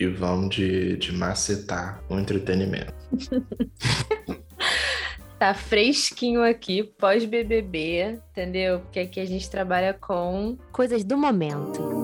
e vamos de, de macetar o entretenimento. tá fresquinho aqui, pós-BBB, entendeu? Porque aqui a gente trabalha com coisas do momento.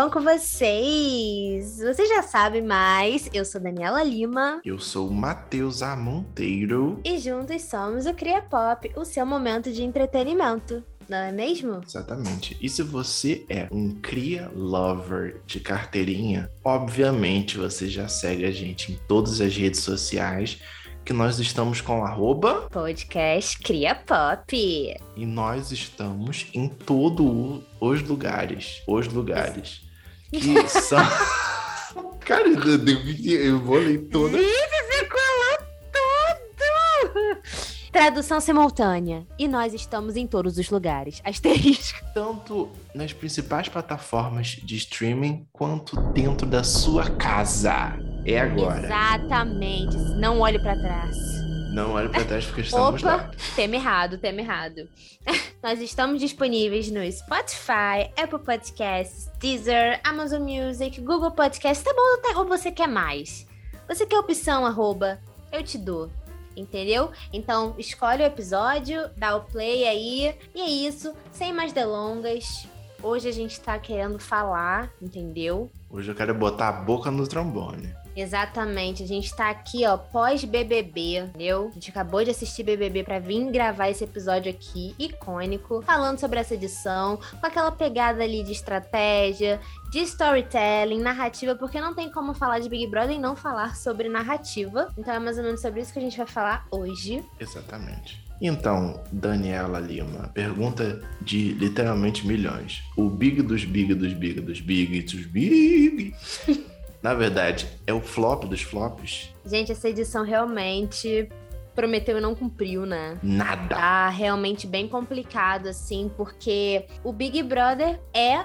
Bom com vocês? Vocês já sabem, mas eu sou Daniela Lima. Eu sou o Matheus Monteiro. E juntos somos o Cria Pop, o seu momento de entretenimento. Não é mesmo? Exatamente. E se você é um cria lover de carteirinha, obviamente você já segue a gente em todas as redes sociais que nós estamos com arroba podcast Cria Pop. E nós estamos em todos os lugares. Os lugares. Que são. Cara, eu vou ler toda. Tradução simultânea. E nós estamos em todos os lugares. Asterisco. Tanto nas principais plataformas de streaming quanto dentro da sua casa. É agora. Exatamente. Não olhe para trás. Não olhe para trás porque estamos Opa, lá. Tema errado, tema errado. Nós estamos disponíveis no Spotify, Apple Podcasts, Deezer, Amazon Music, Google Podcasts. Tá bom? Tá, ou você quer mais? Você quer opção arroba? Eu te dou. Entendeu? Então, escolhe o episódio, dá o play aí. E é isso. Sem mais delongas. Hoje a gente tá querendo falar, entendeu? Hoje eu quero botar a boca no trombone. Exatamente, a gente tá aqui, ó, pós-BBB, entendeu? A gente acabou de assistir BBB para vir gravar esse episódio aqui, icônico, falando sobre essa edição, com aquela pegada ali de estratégia, de storytelling, narrativa, porque não tem como falar de Big Brother e não falar sobre narrativa. Então é mais ou menos sobre isso que a gente vai falar hoje. Exatamente. Então, Daniela Lima, pergunta de literalmente milhões. O Big dos Big dos Big dos Big dos Big Na verdade, é o flop dos flops. Gente, essa edição realmente prometeu e não cumpriu, né? Nada. Tá realmente bem complicado, assim, porque o Big Brother é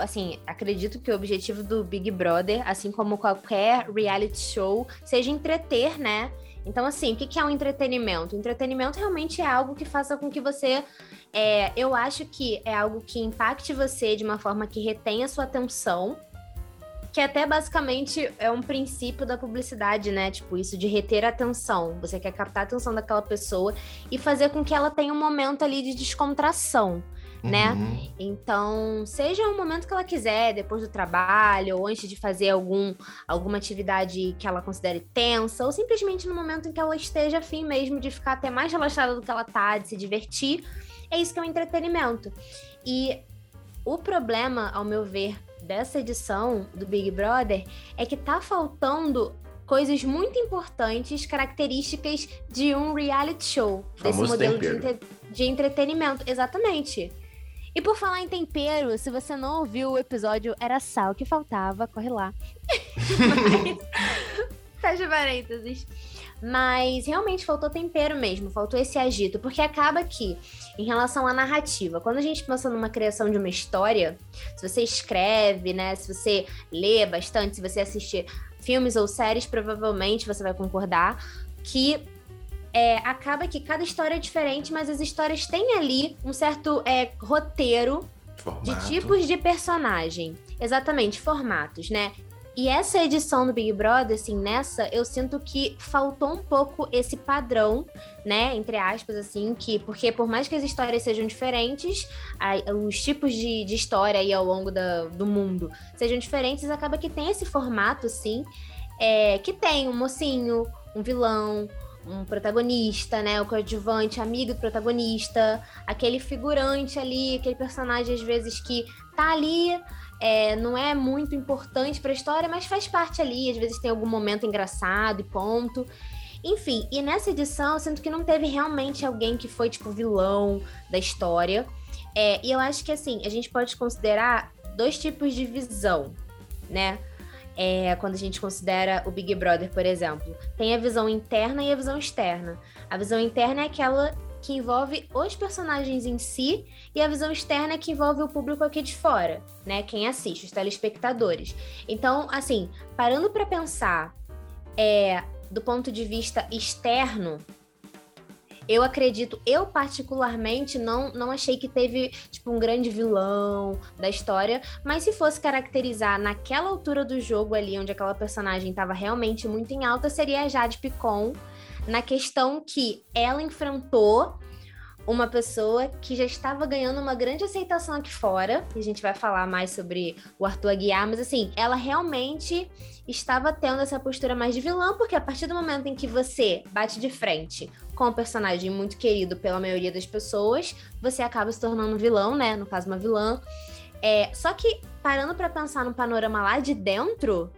assim, acredito que o objetivo do Big Brother, assim como qualquer reality show, seja entreter, né? Então, assim, o que é um entretenimento? O entretenimento realmente é algo que faça com que você. É, eu acho que é algo que impacte você de uma forma que retenha sua atenção que até basicamente é um princípio da publicidade, né? Tipo, isso de reter a atenção. Você quer captar a atenção daquela pessoa e fazer com que ela tenha um momento ali de descontração. Né? Uhum. Então, seja o momento que ela quiser, depois do trabalho, ou antes de fazer algum, alguma atividade que ela considere tensa, ou simplesmente no momento em que ela esteja afim mesmo de ficar até mais relaxada do que ela tá, de se divertir. É isso que é o um entretenimento. E o problema, ao meu ver, dessa edição do Big Brother é que tá faltando coisas muito importantes, características de um reality show, desse modelo de, entre... de, entretenimento. Exatamente. E por falar em tempero, se você não ouviu o episódio Era Sal que Faltava, corre lá. Fecha parênteses. Mas realmente faltou tempero mesmo, faltou esse agito, porque acaba que, em relação à narrativa, quando a gente pensa numa criação de uma história, se você escreve, né, se você lê bastante, se você assistir filmes ou séries, provavelmente você vai concordar que é, acaba que cada história é diferente, mas as histórias têm ali um certo é, roteiro Formato. de tipos de personagem. Exatamente, formatos, né? E essa edição do Big Brother, assim, nessa, eu sinto que faltou um pouco esse padrão, né? Entre aspas, assim, que. Porque por mais que as histórias sejam diferentes, a, os tipos de, de história aí ao longo da, do mundo sejam diferentes, acaba que tem esse formato, assim, é, que tem um mocinho, um vilão, um protagonista, né? O coadjuvante, amigo do protagonista, aquele figurante ali, aquele personagem, às vezes, que tá ali é, não é muito importante para a história, mas faz parte ali. Às vezes tem algum momento engraçado e ponto. Enfim, e nessa edição eu sinto que não teve realmente alguém que foi, tipo, vilão da história. É, e eu acho que, assim, a gente pode considerar dois tipos de visão, né? É, quando a gente considera o Big Brother, por exemplo. Tem a visão interna e a visão externa. A visão interna é aquela que envolve os personagens em si e a visão externa que envolve o público aqui de fora, né? Quem assiste, os telespectadores. Então, assim, parando para pensar é, do ponto de vista externo, eu acredito, eu particularmente não, não achei que teve tipo um grande vilão da história, mas se fosse caracterizar naquela altura do jogo ali, onde aquela personagem estava realmente muito em alta, seria a Jade Picon, na questão que ela enfrentou uma pessoa que já estava ganhando uma grande aceitação aqui fora, e a gente vai falar mais sobre o Arthur Aguiar, mas assim, ela realmente estava tendo essa postura mais de vilã, porque a partir do momento em que você bate de frente com um personagem muito querido pela maioria das pessoas, você acaba se tornando um vilão, né? No caso, uma vilã. É, só que, parando para pensar no panorama lá de dentro,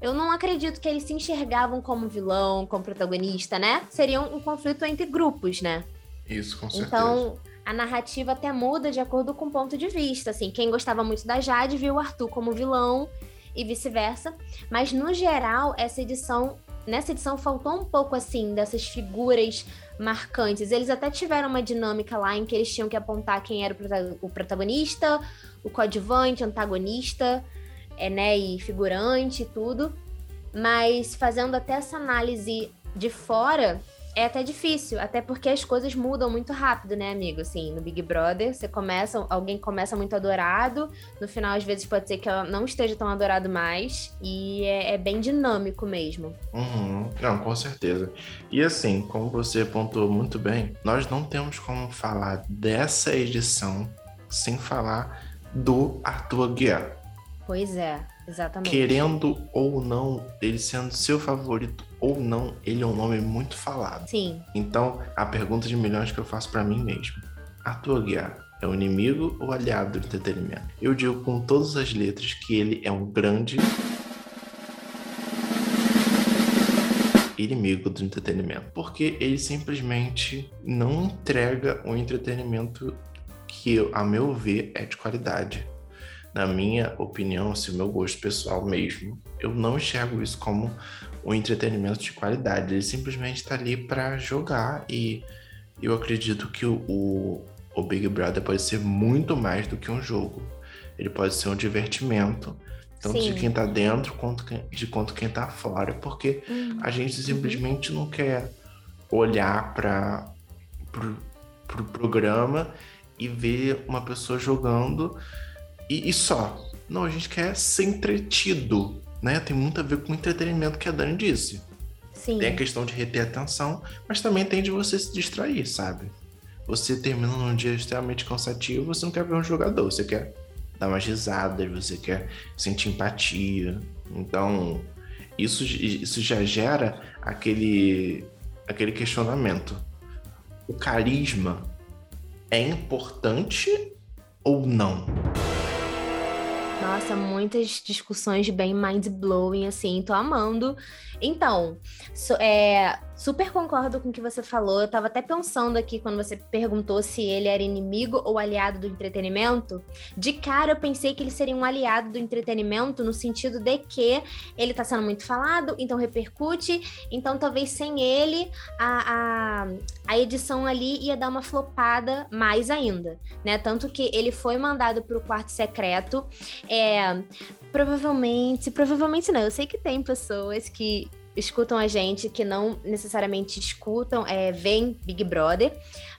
eu não acredito que eles se enxergavam como vilão, como protagonista, né? Seria um, um conflito entre grupos, né? Isso, com certeza. Então, a narrativa até muda de acordo com o ponto de vista. Assim, quem gostava muito da Jade viu o Arthur como vilão e vice-versa. Mas, no geral, essa edição. Nessa edição faltou um pouco assim dessas figuras marcantes. Eles até tiveram uma dinâmica lá em que eles tinham que apontar quem era o protagonista, o coadjuvante, antagonista, é, né, e figurante e tudo. Mas fazendo até essa análise de fora, é até difícil, até porque as coisas mudam muito rápido, né, amigo? Assim, no Big Brother, você começa, alguém começa muito adorado, no final, às vezes, pode ser que ela não esteja tão adorado mais, e é, é bem dinâmico mesmo. Uhum. Não, com certeza. E assim, como você apontou muito bem, nós não temos como falar dessa edição sem falar do Arthur Aguiar. Pois é, exatamente. Querendo ou não, ele sendo seu favorito ou não, ele é um nome muito falado. Sim. Então, a pergunta de milhões que eu faço para mim mesmo: Arthur Aguiar é um inimigo ou aliado do entretenimento? Eu digo com todas as letras que ele é um grande inimigo do entretenimento, porque ele simplesmente não entrega o entretenimento que, a meu ver, é de qualidade na minha opinião, se assim, o meu gosto pessoal mesmo, eu não enxergo isso como um entretenimento de qualidade. Ele simplesmente está ali para jogar e eu acredito que o, o, Big Brother pode ser muito mais do que um jogo. Ele pode ser um divertimento, tanto Sim. de quem está dentro quanto de quanto quem está fora, porque uhum. a gente simplesmente não quer olhar para pro, pro programa e ver uma pessoa jogando e, e, só. Não, a gente quer ser entretido, né? Tem muito a ver com o entretenimento que a Dani disse. Sim. Tem a questão de reter a atenção, mas também tem de você se distrair, sabe? Você termina num dia extremamente cansativo, você não quer ver um jogador, você quer dar umas risadas, você quer sentir empatia. Então, isso, isso já gera aquele, aquele questionamento. O carisma é importante ou não? Nossa, muitas discussões bem mind-blowing, assim, tô amando. Então, so, é, super concordo com o que você falou. Eu tava até pensando aqui quando você perguntou se ele era inimigo ou aliado do entretenimento. De cara, eu pensei que ele seria um aliado do entretenimento no sentido de que ele tá sendo muito falado, então repercute. Então, talvez sem ele, a, a, a edição ali ia dar uma flopada mais ainda, né? Tanto que ele foi mandado pro quarto secreto. É, provavelmente, provavelmente não. Eu sei que tem pessoas que escutam a gente, que não necessariamente escutam, é, veem Big Brother,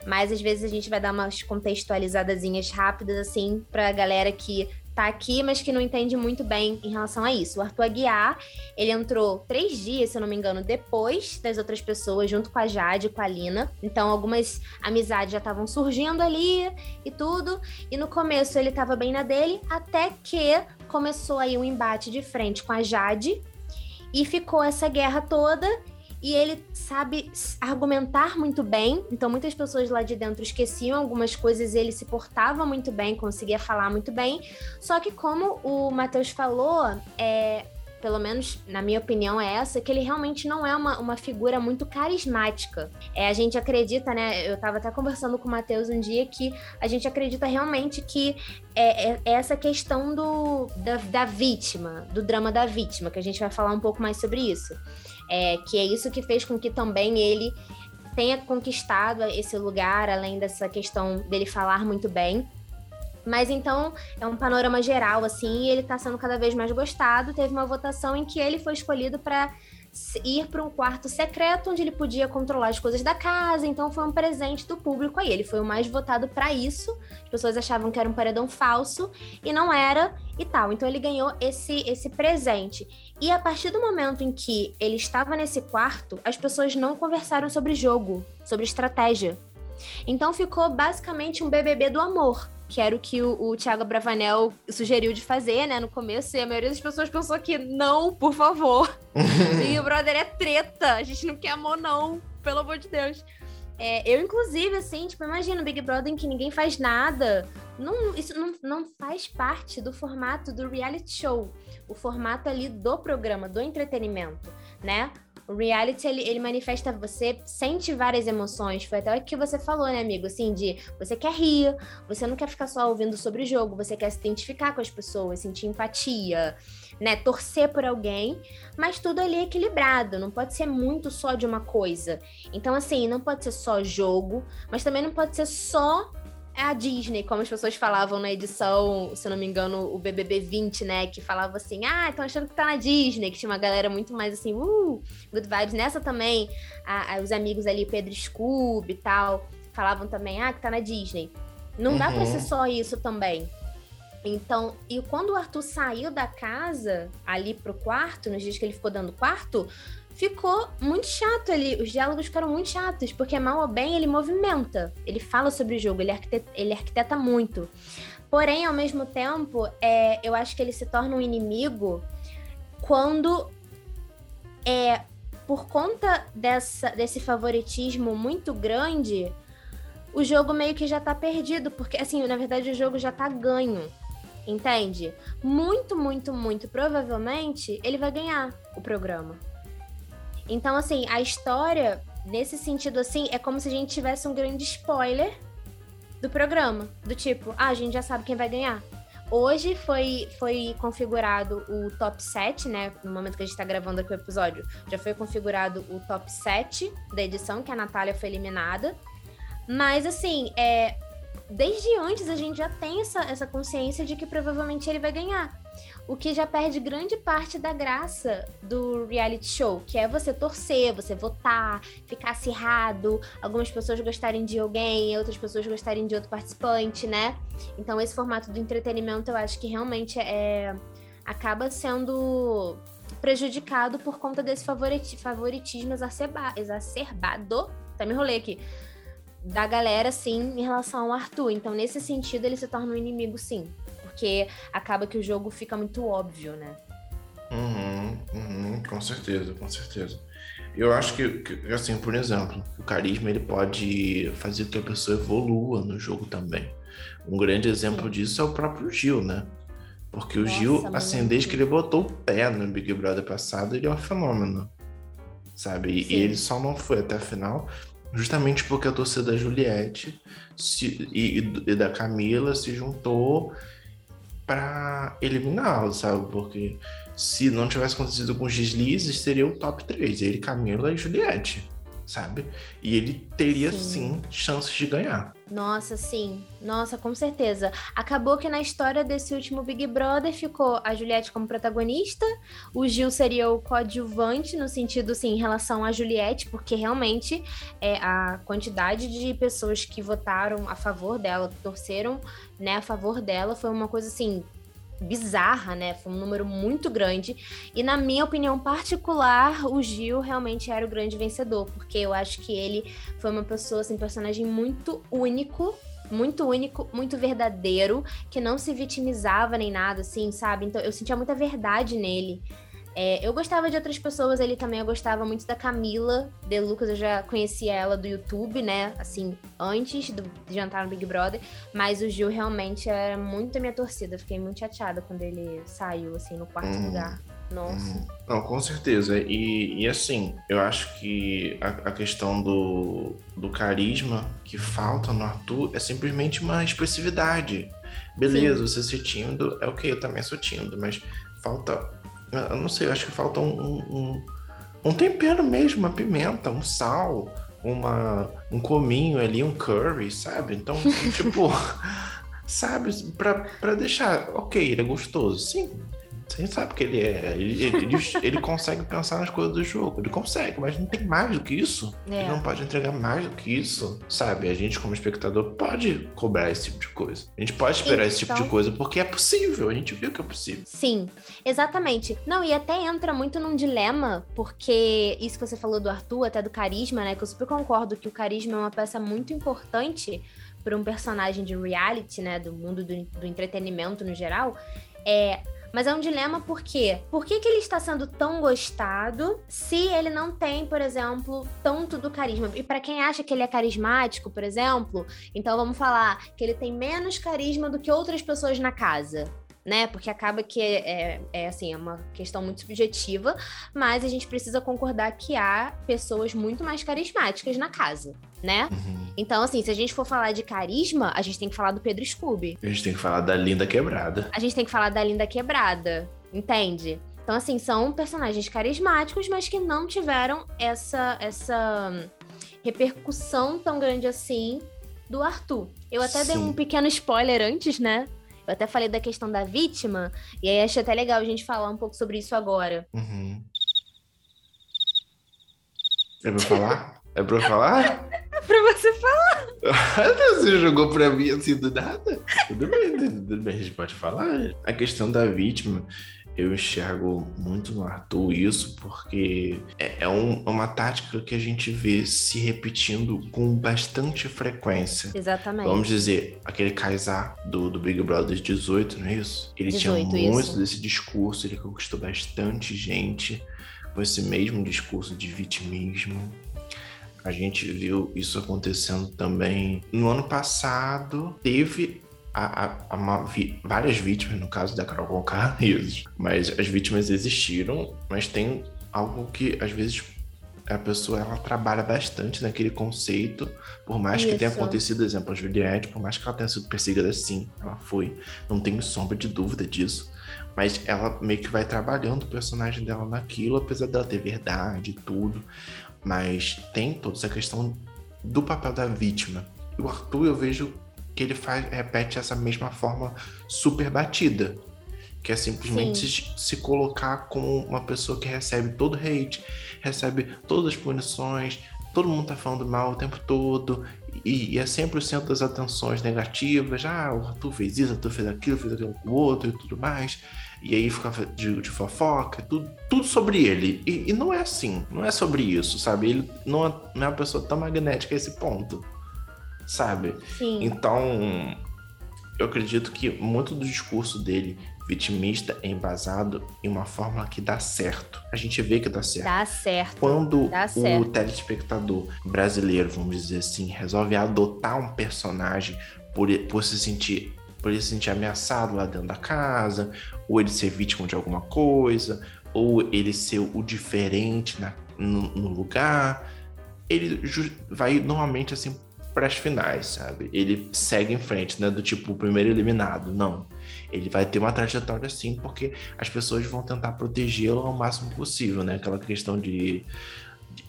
mas às vezes a gente vai dar umas contextualizadazinhas rápidas, assim, pra galera que tá aqui, mas que não entende muito bem em relação a isso. O Arthur Aguiar, ele entrou três dias, se eu não me engano, depois das outras pessoas, junto com a Jade e com a Lina. Então, algumas amizades já estavam surgindo ali e tudo. E no começo ele tava bem na dele, até que começou aí um embate de frente com a Jade, e ficou essa guerra toda. E ele sabe argumentar muito bem, então muitas pessoas lá de dentro esqueciam algumas coisas, ele se portava muito bem, conseguia falar muito bem. Só que, como o Matheus falou, é, pelo menos na minha opinião, é essa, que ele realmente não é uma, uma figura muito carismática. É, a gente acredita, né? Eu estava até conversando com o Matheus um dia que a gente acredita realmente que é, é, é essa questão do, da, da, vítima, do drama da vítima, que a gente vai falar um pouco mais sobre isso. É, que é isso que fez com que também ele tenha conquistado esse lugar, além dessa questão dele falar muito bem. Mas então é um panorama geral, assim, e ele está sendo cada vez mais gostado. Teve uma votação em que ele foi escolhido para ir para um quarto secreto onde ele podia controlar as coisas da casa. Então foi um presente do público aí. Ele foi o mais votado para isso. As pessoas achavam que era um paredão falso e não era e tal. Então ele ganhou esse esse presente. E a partir do momento em que ele estava nesse quarto, as pessoas não conversaram sobre jogo, sobre estratégia. Então ficou basicamente um BBB do amor que era o que o, o Thiago Bravanel sugeriu de fazer, né, no começo, e a maioria das pessoas pensou que não, por favor. Big Brother é treta, a gente não quer amor, não, pelo amor de Deus. É, eu, inclusive, assim, tipo, imagina o Big Brother em que ninguém faz nada. Não, isso não, não faz parte do formato do reality show. O formato ali do programa, do entretenimento, né? O reality, ele, ele manifesta, você sente várias emoções. Foi até o que você falou, né, amigo? Assim, de você quer rir, você não quer ficar só ouvindo sobre o jogo, você quer se identificar com as pessoas, sentir empatia, né? Torcer por alguém, mas tudo ali é equilibrado, não pode ser muito só de uma coisa. Então, assim, não pode ser só jogo, mas também não pode ser só a Disney, como as pessoas falavam na edição, se não me engano, o BBB 20, né? Que falava assim, ah, estão achando que tá na Disney, que tinha uma galera muito mais assim, uh, good vibes. Nessa também, a, a, os amigos ali, Pedro Scooby e tal, falavam também, ah, que tá na Disney. Não uhum. dá pra ser uhum. só isso também. Então, e quando o Arthur saiu da casa, ali pro quarto, nos dias que ele ficou dando quarto, ficou muito chato ali. Os diálogos ficaram muito chatos, porque mal ou bem ele movimenta. Ele fala sobre o jogo, ele arquiteta, ele arquiteta muito. Porém, ao mesmo tempo, é, eu acho que ele se torna um inimigo quando é por conta dessa, desse favoritismo muito grande, o jogo meio que já tá perdido, porque assim, na verdade o jogo já tá ganho. Entende? Muito, muito, muito provavelmente ele vai ganhar o programa. Então, assim, a história, nesse sentido, assim, é como se a gente tivesse um grande spoiler do programa. Do tipo, ah, a gente já sabe quem vai ganhar. Hoje foi, foi configurado o top 7, né? No momento que a gente tá gravando aqui o episódio, já foi configurado o top 7 da edição, que a Natália foi eliminada. Mas, assim, é, desde antes a gente já tem essa, essa consciência de que provavelmente ele vai ganhar. O que já perde grande parte da graça do reality show, que é você torcer, você votar, ficar acirrado, algumas pessoas gostarem de alguém, outras pessoas gostarem de outro participante, né? Então esse formato do entretenimento eu acho que realmente é acaba sendo prejudicado por conta desse favoritismo exacerbado, tá me enrolei aqui, da galera, sim, em relação ao Arthur. Então, nesse sentido, ele se torna um inimigo, sim porque acaba que o jogo fica muito óbvio, né? Uhum, uhum, com certeza, com certeza. Eu acho que, que, assim, por exemplo, o carisma ele pode fazer que a pessoa evolua no jogo também. Um grande exemplo Sim. disso é o próprio Gil, né? Porque o Nossa, Gil, assim, desde que ele botou o pé no Big Brother passado, ele é um fenômeno, sabe? Sim. E ele só não foi até a final justamente porque a torcida da Juliette se, e, e da Camila se juntou para eliminá-lo, sabe? Porque se não tivesse acontecido com os deslizes, seria o top 3. Ele, Camila e Juliette, sabe? E ele teria sim. sim. chances de ganhar. Nossa, sim. Nossa, com certeza. Acabou que na história desse último Big Brother ficou a Juliette como protagonista, o Gil seria o coadjuvante, no sentido, assim, em relação a Juliette, porque realmente é, a quantidade de pessoas que votaram a favor dela, que torceram né, a favor dela, foi uma coisa assim bizarra, né? Foi um número muito grande. E na minha opinião particular, o Gil realmente era o grande vencedor, porque eu acho que ele foi uma pessoa, assim, personagem muito único, muito único, muito verdadeiro, que não se vitimizava nem nada, assim, sabe? Então eu sentia muita verdade nele. É, eu gostava de outras pessoas ali também. Eu gostava muito da Camila De Lucas. Eu já conhecia ela do YouTube, né? Assim, antes do, de jantar no Big Brother. Mas o Gil realmente era muito a minha torcida. fiquei muito chateada quando ele saiu, assim, no quarto hum, lugar. Nossa. Hum. Não, com certeza. E, e assim, eu acho que a, a, questão do, do carisma que falta no Arthur é simplesmente uma expressividade. Beleza, Sim. você ser tímido é ok, eu também sou tímido, mas falta eu não sei, eu acho que falta um, um, um tempero mesmo, uma pimenta, um sal, uma, um cominho ali, um curry, sabe? Então, tipo, sabe, pra, pra deixar, ok, ele é gostoso, sim, você sabe que ele é. Ele, ele, ele, consegue pensar nas coisas do jogo. Ele consegue, mas não tem mais do que isso. É. Ele não pode entregar mais do que isso. Sabe? A gente, como espectador, pode cobrar esse tipo de coisa. A gente pode esperar então... esse tipo de então coisa porque é possível. A gente viu que é possível. Sim, exatamente. Não, e até entra muito num dilema, porque isso que você falou do Arthur, até do carisma, né? Que eu super concordo que o carisma é uma peça muito importante para um personagem de reality, né? Do mundo do, do entretenimento no geral. É mas é um dilema por quê? Por que, que ele está sendo tão gostado se ele não tem, por exemplo, tanto do carisma? E para quem acha que ele é carismático, por exemplo, então vamos falar que ele tem menos carisma do que outras pessoas na casa né? Porque acaba que é, é, assim, é uma questão muito subjetiva, mas a gente precisa concordar que há pessoas muito mais carismáticas na casa, né? Uhum. Então, assim, se a gente for falar de carisma, a gente tem que falar do Pedro Scooby. A gente tem que falar da Linda Quebrada. A gente tem que falar da Linda Quebrada, entende? Então, assim, são personagens carismáticos, mas que não tiveram essa, essa repercussão tão grande assim do Arthur. Eu até Sim. dei um pequeno spoiler antes, né? Eu até falei da questão da vítima, e aí acho até legal a gente falar um pouco sobre isso agora. Uhum. É pra falar? É pra falar? é pra você falar. você jogou pra mim assim do nada? Tudo bem, tudo bem, a gente pode falar. A questão da vítima, eu enxergo muito no Arthur isso, porque é, é um, uma tática que a gente vê se repetindo com bastante frequência. Exatamente. Vamos dizer, aquele Kaysar do, do Big Brother 18, não é isso? Ele 18, tinha muito isso. desse discurso, ele conquistou bastante gente com esse mesmo discurso de vitimismo. A gente viu isso acontecendo também no ano passado. Teve a, a, uma, vi, várias vítimas, no caso da Carol Conká, mas as vítimas existiram, mas tem algo que às vezes a pessoa ela trabalha bastante naquele conceito, por mais Isso. que tenha acontecido, exemplo, a Juliette, por mais que ela tenha sido perseguida assim, ela foi, não tenho sombra de dúvida disso, mas ela meio que vai trabalhando o personagem dela naquilo, apesar dela ter verdade e tudo, mas tem toda essa questão do papel da vítima. O Arthur eu vejo que ele faz, repete essa mesma forma super batida. Que é simplesmente se, se, colocar como uma pessoa que recebe todo hate, recebe todas as punições, todo mundo tá falando mal o tempo todo, e, e é sempre o centro das atenções negativas. Ah, o Arthur fez isso, o Arthur fez aquilo, fez aquilo com o outro e tudo mais. E aí fica de, de fofoca, tudo, tudo sobre ele. E, e, não é assim, não é sobre isso, sabe? Ele não é, não é uma pessoa tão magnética a esse ponto sabe? Sim. Então, eu acredito que muito do discurso dele vitimista é embasado em uma fórmula que dá certo. A gente vê que dá certo. Dá certo. Quando dá o certo. telespectador brasileiro, vamos dizer assim, resolve adotar um personagem por, por se sentir por ele se sentir ameaçado lá dentro da casa, ou ele ser vítima de alguma coisa, ou ele ser o diferente na, no, no lugar, ele vai normalmente assim para as finais, sabe? Ele segue em frente, né? Do tipo, o primeiro eliminado. Não. Ele vai ter uma trajetória assim, porque as pessoas vão tentar protegê-lo ao máximo possível, né? Aquela questão de,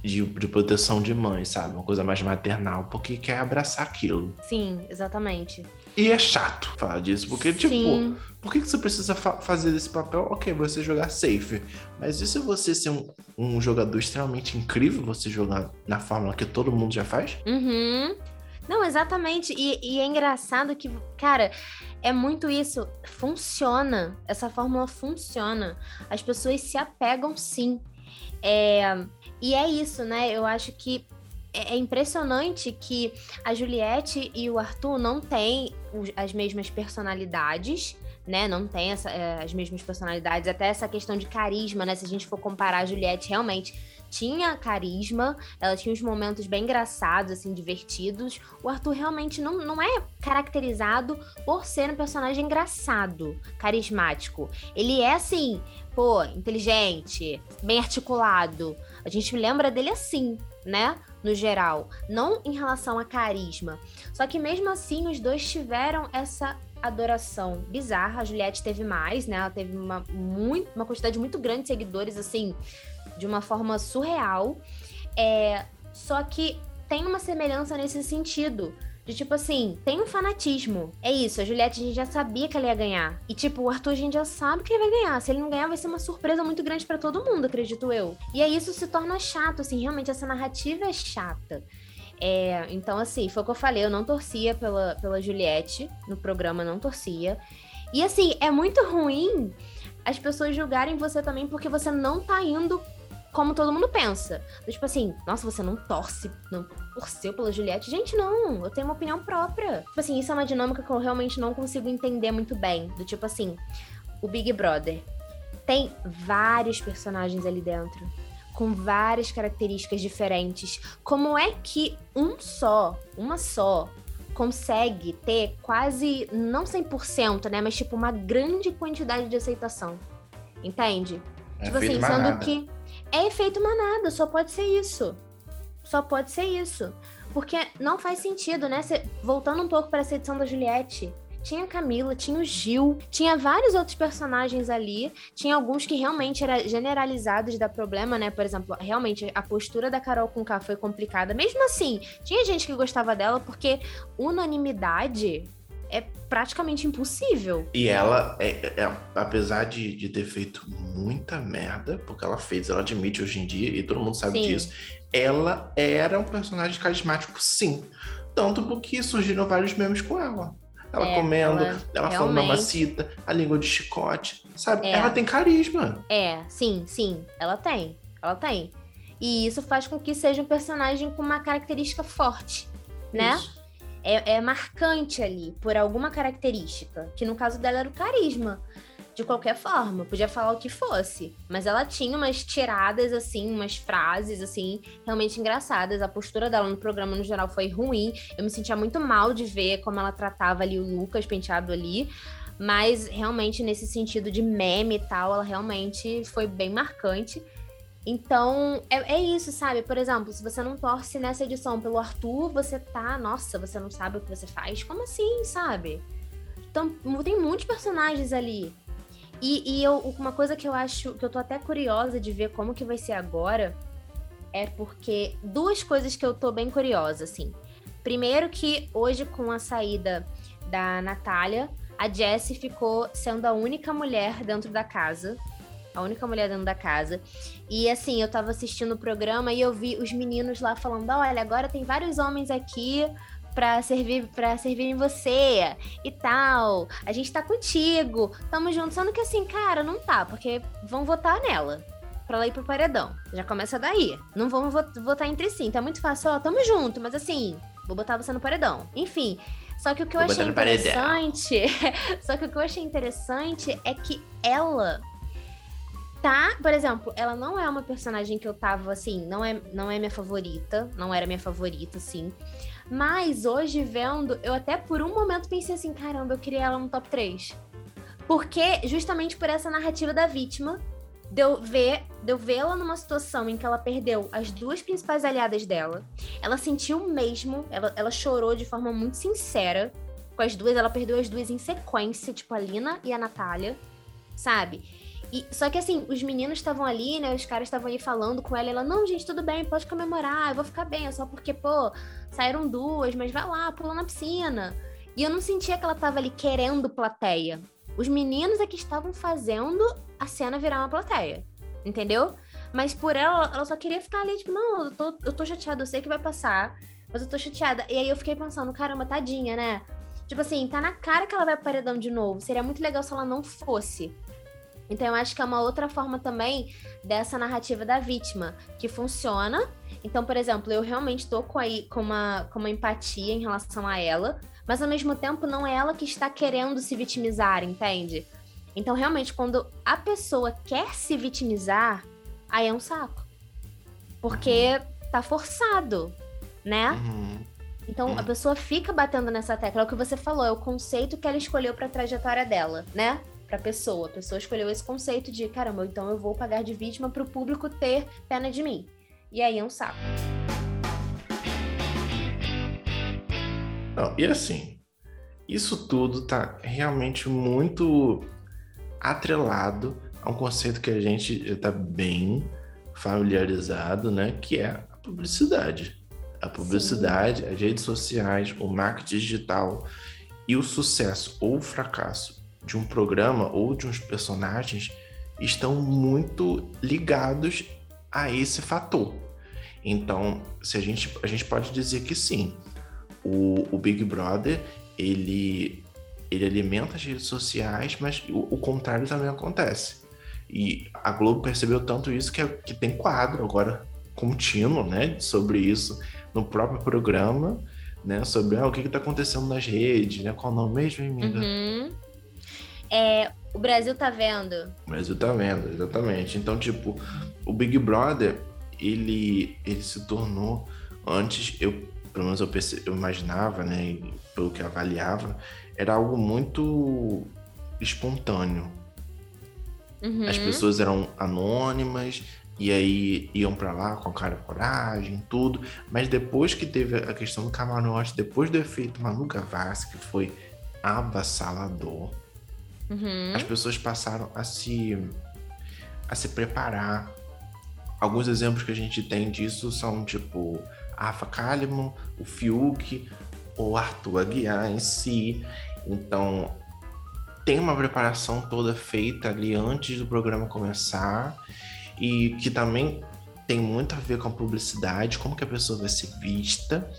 de, de, proteção de mãe, sabe? Uma coisa mais maternal, porque quer abraçar aquilo. Sim, exatamente. E é chato falar disso, porque, tipo, Sim. por que, que você precisa fa fazer esse papel? Ok, você jogar safe. Mas e se você ser um, um jogador extremamente incrível, você jogar na fórmula que todo mundo já faz? Uhum. Não, exatamente. E, e, é engraçado que, cara, é muito isso. Funciona. Essa fórmula funciona. As pessoas se apegam sim. É, e é isso, né? Eu acho que é, é impressionante que a Juliette e o Arthur não têm as mesmas personalidades né? Não tem essa, é, as mesmas personalidades, até essa questão de carisma, né? Se a gente for comparar a Juliette, realmente tinha carisma, ela tinha uns momentos bem engraçados, assim, divertidos. O Arthur realmente não, não é caracterizado por ser um personagem engraçado, carismático. Ele é, assim, pô, inteligente, bem articulado. A gente lembra dele assim, né? No geral, não em relação a carisma. Só que mesmo assim, os dois tiveram essa adoração bizarra. A Juliette teve mais, né? Ela teve uma, muito, uma quantidade muito grande de seguidores, assim, de uma forma surreal. É, só que tem uma semelhança nesse sentido. De tipo assim, tem um fanatismo. É isso, a Juliette a gente já sabia que ela ia ganhar. E tipo, o Arthur a gente já sabe que ele vai ganhar. Se ele não ganhar, vai ser uma surpresa muito grande para todo mundo, acredito eu. E aí isso se torna chato, assim, realmente essa narrativa é chata. É, então, assim, foi o que eu falei, eu não torcia pela, pela Juliette no programa, não torcia. E assim, é muito ruim as pessoas julgarem você também porque você não tá indo como todo mundo pensa. Tipo assim, nossa, você não torce, não torceu pela Juliette. Gente, não, eu tenho uma opinião própria. Tipo assim, isso é uma dinâmica que eu realmente não consigo entender muito bem. Do tipo assim, o Big Brother tem vários personagens ali dentro. Com várias características diferentes. Como é que um só, uma só, consegue ter quase, não 100%, né? Mas tipo, uma grande quantidade de aceitação. Entende? É tipo assim, sendo que é efeito manada, só pode ser isso. Só pode ser isso. Porque não faz sentido, né? Cê, voltando um pouco para essa edição da Juliette. Tinha a Camila, tinha o Gil, tinha vários outros personagens ali. Tinha alguns que realmente eram generalizados da problema, né? Por exemplo, realmente a postura da Carol com K foi complicada. Mesmo assim, tinha gente que gostava dela porque unanimidade é praticamente impossível. E ela, é, é, apesar de, de ter feito muita merda, porque ela fez, ela admite hoje em dia, e todo mundo sabe sim. disso, ela era um personagem carismático, sim. Tanto porque surgiram vários memes com ela. Ela é, comendo, ela, ela falando mamacita, a língua de chicote, sabe? É. Ela tem carisma. É, sim, sim, ela tem. Ela tem. E isso faz com que seja um personagem com uma característica forte, né? Isso é, é marcante ali por alguma característica, que no caso dela era o carisma de qualquer forma, podia falar o que fosse, mas ela tinha umas tiradas assim, umas frases assim, realmente engraçadas. A postura dela no programa no geral foi ruim. Eu me sentia muito mal de ver como ela tratava ali o Lucas penteado ali, mas realmente nesse sentido de meme e tal, ela realmente foi bem marcante. Então, é, é, isso, sabe? Por exemplo, se você não torce nessa edição pelo Arthur, você tá, nossa, você não sabe o que você faz? Como assim, sabe? Então, tem muitos personagens ali. E, e eu, uma coisa que eu acho, que eu tô até curiosa de ver como que vai ser agora, é porque duas coisas que eu tô bem curiosa, assim. Primeiro que hoje, com a saída da Natália, a Jessie ficou sendo a única mulher dentro da casa a única mulher dentro da casa. E assim, eu tava assistindo o programa e eu vi os meninos lá falando: olha, agora tem vários homens aqui para servir para servirem você e tal. A gente tá contigo, tamo juntos. Sendo que assim, cara, não tá, porque vão votar nela pra ela ir pro paredão. Já começa daí. Não vamos votar entre si. Então é muito fácil, ó, tamo junto, mas assim, vou botar você no paredão. Enfim. Só que o que eu achei interessante. só que o que eu achei interessante é que ela tá, por exemplo, ela não é uma personagem que eu tava assim, não é, não é minha favorita, não era minha favorita, assim. Mas hoje vendo, eu até por um momento pensei assim, caramba, eu queria ela no top 3. Porque justamente por essa narrativa da vítima, de eu ver, de eu vê-la numa situação em que ela perdeu as duas principais aliadas dela. Ela sentiu mesmo, ela, ela chorou de forma muito sincera com as duas, ela perdeu as duas em sequência, tipo a Lina e a Natália, sabe? E, só que assim, os meninos estavam ali, né? Os caras estavam aí falando com ela. Ela, não, gente, tudo bem, pode comemorar, eu vou ficar bem. É só porque, pô, saíram duas, mas vai lá, pula na piscina. E eu não sentia que ela tava ali querendo plateia. Os meninos é que estavam fazendo a cena virar uma plateia. Entendeu? Mas por ela, ela só queria ficar ali, tipo, não, eu tô, eu tô chateada, eu sei que vai passar, mas eu tô chateada. E aí eu fiquei pensando, caramba, tadinha, né? Tipo assim, tá na cara que ela vai pro paredão de novo. Seria muito legal se ela não fosse. Então eu acho que é uma outra forma também dessa narrativa da vítima, que funciona. Então, por exemplo, eu realmente tô com, aí, com, uma, com uma empatia em relação a ela, mas ao mesmo tempo não é ela que está querendo se vitimizar, entende? Então, realmente, quando a pessoa quer se vitimizar, aí é um saco. Porque tá forçado, né? Uhum. Então uhum. a pessoa fica batendo nessa tecla. É o que você falou, é o conceito que ela escolheu para a trajetória dela, né? Para a pessoa. A pessoa escolheu esse conceito de, caramba, então eu vou pagar de vítima para o público ter pena de mim. E aí é um saco. Não, e assim, isso tudo tá realmente muito atrelado a um conceito que a gente está bem familiarizado, né? Que é a publicidade. A publicidade, Sim. as redes sociais, o marketing digital e o sucesso ou o fracasso de um programa ou de uns personagens estão muito ligados a esse fator. Então, se a gente, a gente pode dizer que sim, o, o Big Brother ele, ele alimenta as redes sociais, mas o, o, contrário também acontece. E a Globo percebeu tanto isso que, que tem quadro agora contínuo, né, sobre isso no próprio programa, né, sobre ah, o que está acontecendo nas redes, né, qual o nome mesmo, amiga? Uhum. É, o Brasil tá vendo. O Brasil tá vendo, exatamente. Então, tipo, o Big Brother, ele, ele se tornou, antes, eu, pelo menos eu, perce, eu imaginava, né, pelo que avaliava, era algo muito espontâneo. Uhum. As pessoas eram anônimas, e aí iam para lá com a cara de coragem, tudo. Mas depois que teve a questão do camarote, depois do efeito Manu Gavassi, que foi avassalador, uhum. as pessoas passaram a se, a se preparar. Alguns exemplos que a gente tem disso são tipo a Rafa Kalimann, o Fiuk, o Arthur Aguiar em si. Então, tem uma preparação toda feita ali antes do programa começar e que também tem muito a ver com a publicidade, como que a pessoa vai ser vista.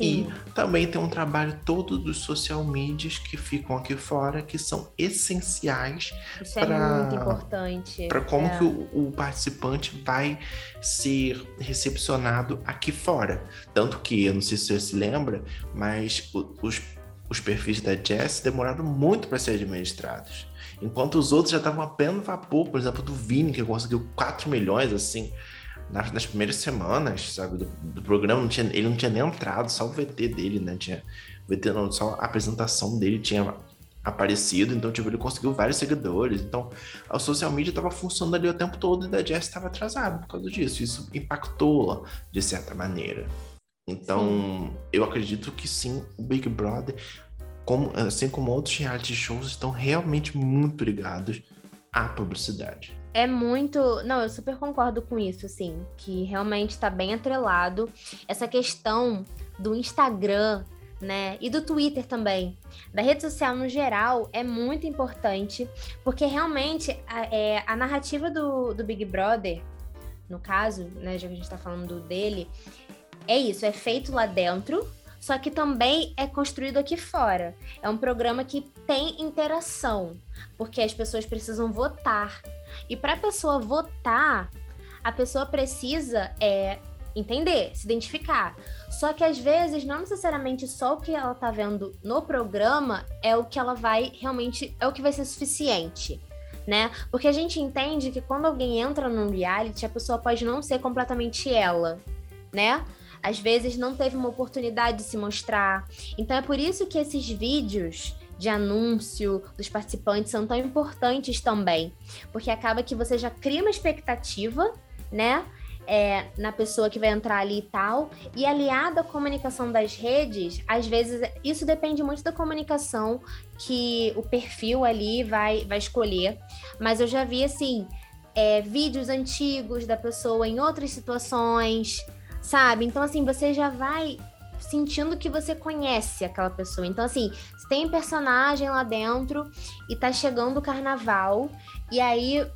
Sim. E também tem um trabalho todo dos social medias que ficam aqui fora, que são essenciais para é. Para como é. que o, o, participante vai ser recepcionado aqui fora. Tanto que, eu não sei se você se lembra, mas os, os perfis da Jess demoraram muito para ser administrados. Enquanto os outros já estavam apenas vapor, por exemplo, do Vini, que conseguiu 4 milhões, assim, nas, nas primeiras semanas, sabe, do, do, programa, não tinha, ele não tinha nem entrado, só o VT dele, né, tinha, VT não, só a apresentação dele tinha aparecido, então, tipo, ele conseguiu vários seguidores, então, a social media estava funcionando ali o tempo todo e a Jess estava atrasada por causa disso, isso impactou-la, de certa maneira. Então, sim. eu acredito que sim, o Big Brother como, assim como outros reality shows, estão realmente muito ligados à publicidade. É muito. Não, eu super concordo com isso, assim, que realmente está bem atrelado. Essa questão do Instagram, né? E do Twitter também. Da rede social no geral é muito importante, porque realmente a, é, a narrativa do, do Big Brother, no caso, né, já que a gente está falando dele, é isso, é feito lá dentro, só que também é construído aqui fora. É um programa que tem interação, porque as pessoas precisam votar. E para a pessoa votar, a pessoa precisa é, entender, se identificar. Só que às vezes não necessariamente só o que ela tá vendo no programa é o que ela vai realmente é o que vai ser suficiente. Né? Porque a gente entende que quando alguém entra num reality, a pessoa pode não ser completamente ela, né? às vezes não teve uma oportunidade de se mostrar. Então é por isso que esses vídeos de anúncio dos participantes são tão importantes também, porque acaba que você já cria uma expectativa, né? É, na pessoa que vai entrar ali e tal, e aliado à comunicação das redes, às vezes isso depende muito da comunicação que o perfil ali vai, vai escolher. Mas eu já vi assim é, vídeos antigos da pessoa em outras situações, sabe? Então, assim, você já vai sentindo que você conhece aquela pessoa. Então, assim, se tem personagem lá dentro e tá chegando o carnaval, e aí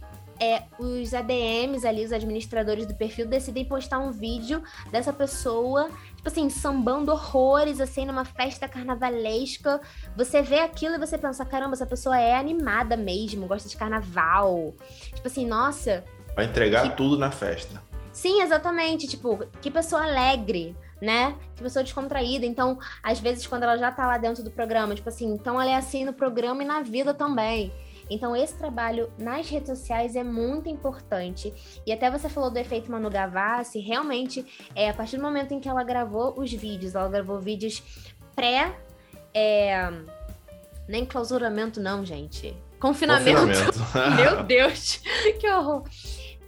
é, os ADMs ali, os administradores do perfil, decidem postar um vídeo dessa pessoa, tipo assim, sambando horrores, assim, numa festa carnavalesca. Você vê aquilo e você pensa, caramba, essa pessoa é animada mesmo, gosta de carnaval. Tipo assim, nossa. Vai entregar que... tudo na festa. Sim, exatamente. Tipo, que pessoa alegre, né? Que pessoa descontraída. Então, às vezes, quando ela já tá lá dentro do programa, tipo assim, então ela é assim no programa e na vida também. Então, esse trabalho nas redes sociais é muito importante. E até você falou do efeito Manu Gavassi, realmente, é, a partir do momento em que ela gravou os vídeos, ela gravou vídeos pré. É, nem clausuramento, não, gente. Confinamento. Confinamento. Meu Deus, que horror.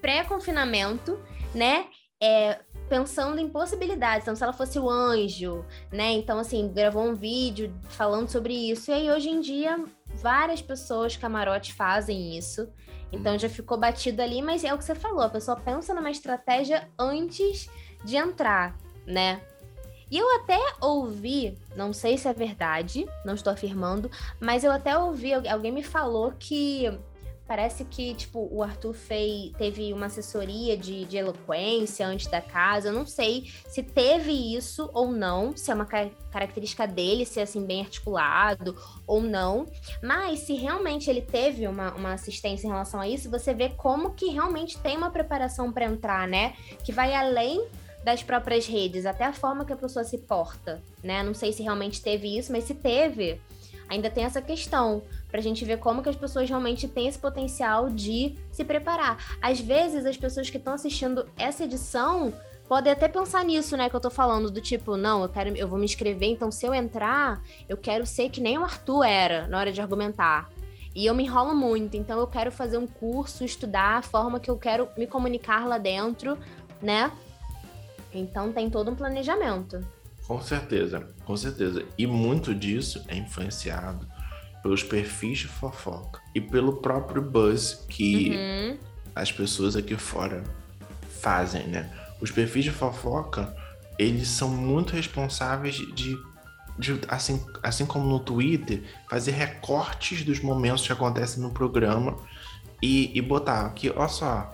Pré-confinamento né? É, pensando em possibilidades. Então, se ela fosse o anjo, né? Então, assim, gravou um vídeo falando sobre isso. E aí, hoje em dia, várias pessoas camarote fazem isso. Então, já ficou batido ali, mas é o que você falou, a pessoa pensa numa estratégia antes de entrar, né? E eu até ouvi, não sei se é verdade, não estou afirmando, mas eu até ouvi, alguém me falou que Parece que, tipo, o Arthur fez, teve uma assessoria de, de eloquência antes da casa. Eu não sei se teve isso ou não, se é uma característica dele ser assim bem articulado ou não. Mas se realmente ele teve uma, uma assistência em relação a isso, você vê como que realmente tem uma preparação para entrar, né? Que vai além das próprias redes, até a forma que a pessoa se porta, né? Não sei se realmente teve isso, mas se teve, ainda tem essa questão para a gente ver como que as pessoas realmente têm esse potencial de se preparar. Às vezes, as pessoas que estão assistindo essa edição podem até pensar nisso, né, que eu tô falando, do tipo, não, eu quero, eu vou me inscrever, então se eu entrar, eu quero ser que nem o Arthur era na hora de argumentar. E eu me enrolo muito, então eu quero fazer um curso, estudar a forma que eu quero me comunicar lá dentro, né? Então tem todo um planejamento. Com certeza, com certeza. E muito disso é influenciado pelos perfis de fofoca e pelo próprio buzz que uhum. as pessoas aqui fora fazem, né? Os perfis de fofoca, eles são muito responsáveis de, de assim, assim como no Twitter, fazer recortes dos momentos que acontecem no programa e, e botar aqui, olha só,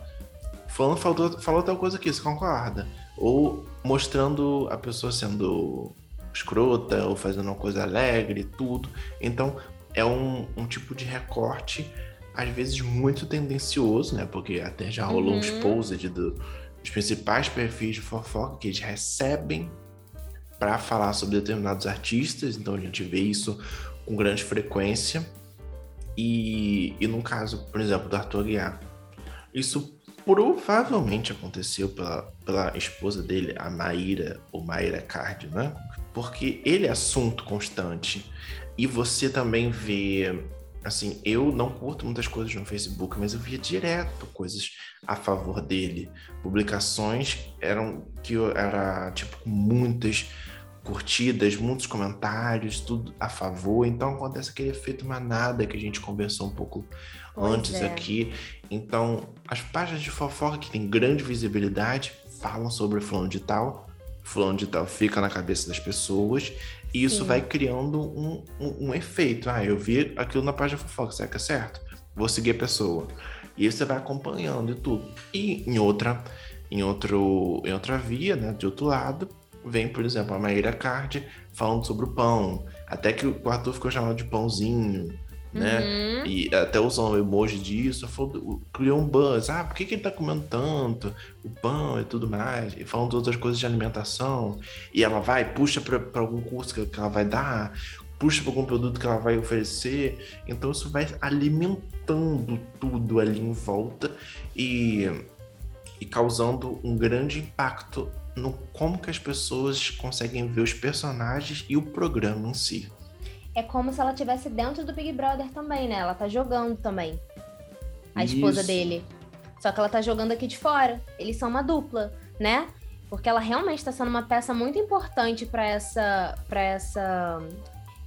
falando falou, falou tal coisa aqui, você concorda? Ou mostrando a pessoa sendo escrota ou fazendo uma coisa alegre, tudo. Então, é um, um tipo de recorte, às vezes muito tendencioso, né? Porque até já rolou uhum. um exposed do, dos principais perfis de fofoca que eles recebem para falar sobre determinados artistas, então a gente vê isso com grande frequência. E, e no caso, por exemplo, do Arthur Aguiar, isso provavelmente aconteceu pela, pela esposa dele, a Maíra, ou Maíra Card, né? Porque ele é assunto constante. E você também vê, assim, eu não curto muitas coisas no Facebook, mas eu via direto coisas a favor dele. Publicações eram que era tipo muitas curtidas, muitos comentários, tudo a favor. Então acontece aquele efeito manada que a gente conversou um pouco pois antes é. aqui. Então, as páginas de fofoca que têm grande visibilidade falam sobre o fulano de tal, fulano de tal fica na cabeça das pessoas e isso Sim. vai criando um, um, um, efeito. Ah, eu vi aquilo na página fofoca, será que é certo? Vou seguir a pessoa. E você vai acompanhando e tudo. E em outra, em outro, em outra via, né, de outro lado, vem, por exemplo, a Maíra Card falando sobre o pão. Até que o Arthur ficou chamado de pãozinho né? Uhum. E até usam emoji disso, criou um buzz. Ah, por que, que ele tá comendo tanto? O pão e tudo mais. E falando de outras coisas de alimentação. E ela vai, puxa para algum curso que, que ela vai dar, puxa para algum produto que ela vai oferecer. Então isso vai alimentando tudo ali em volta e, e causando um grande impacto no como que as pessoas conseguem ver os personagens e o programa em si é como se ela estivesse dentro do Big Brother também, né? Ela tá jogando também. A Isso. esposa dele. Só que ela tá jogando aqui de fora. Eles são uma dupla, né? Porque ela realmente está sendo uma peça muito importante para essa para essa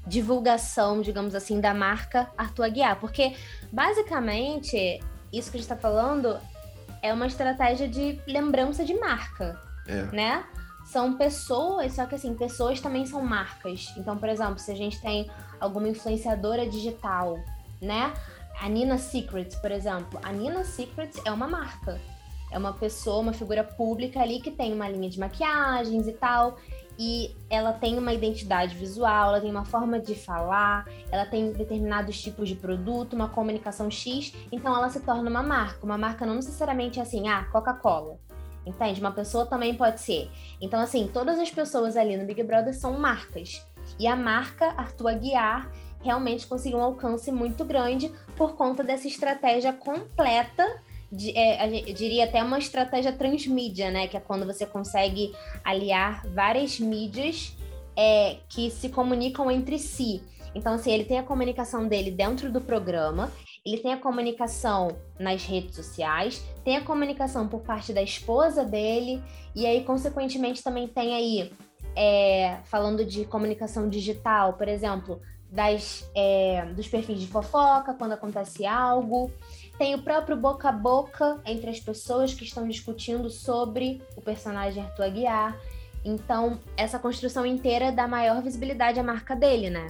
divulgação, digamos assim, da marca Arthur Aguiar, porque basicamente isso que a gente está falando é uma estratégia de lembrança de marca, é. né? São pessoas, só que assim, pessoas também são marcas. Então, por exemplo, se a gente tem alguma influenciadora digital, né? A Nina Secrets, por exemplo. A Nina Secrets é uma marca. É uma pessoa, uma figura pública ali que tem uma linha de maquiagens e tal. E ela tem uma identidade visual, ela tem uma forma de falar, ela tem determinados tipos de produto, uma comunicação X, então ela se torna uma marca. Uma marca não necessariamente é assim, ah, Coca-Cola. Entende? Uma pessoa também pode ser. Então, assim, todas as pessoas ali no Big Brother são marcas. E a marca Arthur Aguiar realmente conseguiu um alcance muito grande por conta dessa estratégia completa. De, é, eu diria até uma estratégia transmídia, né? Que é quando você consegue aliar várias mídias é, que se comunicam entre si. Então, assim, ele tem a comunicação dele dentro do programa, ele tem a comunicação nas redes sociais, tem a comunicação por parte da esposa dele, e aí, consequentemente, também tem aí, é, falando de comunicação digital, por exemplo, das, é, dos perfis de fofoca, quando acontece algo. Tem o próprio boca a boca entre as pessoas que estão discutindo sobre o personagem Arthur Aguiar. Então, essa construção inteira dá maior visibilidade à marca dele, né?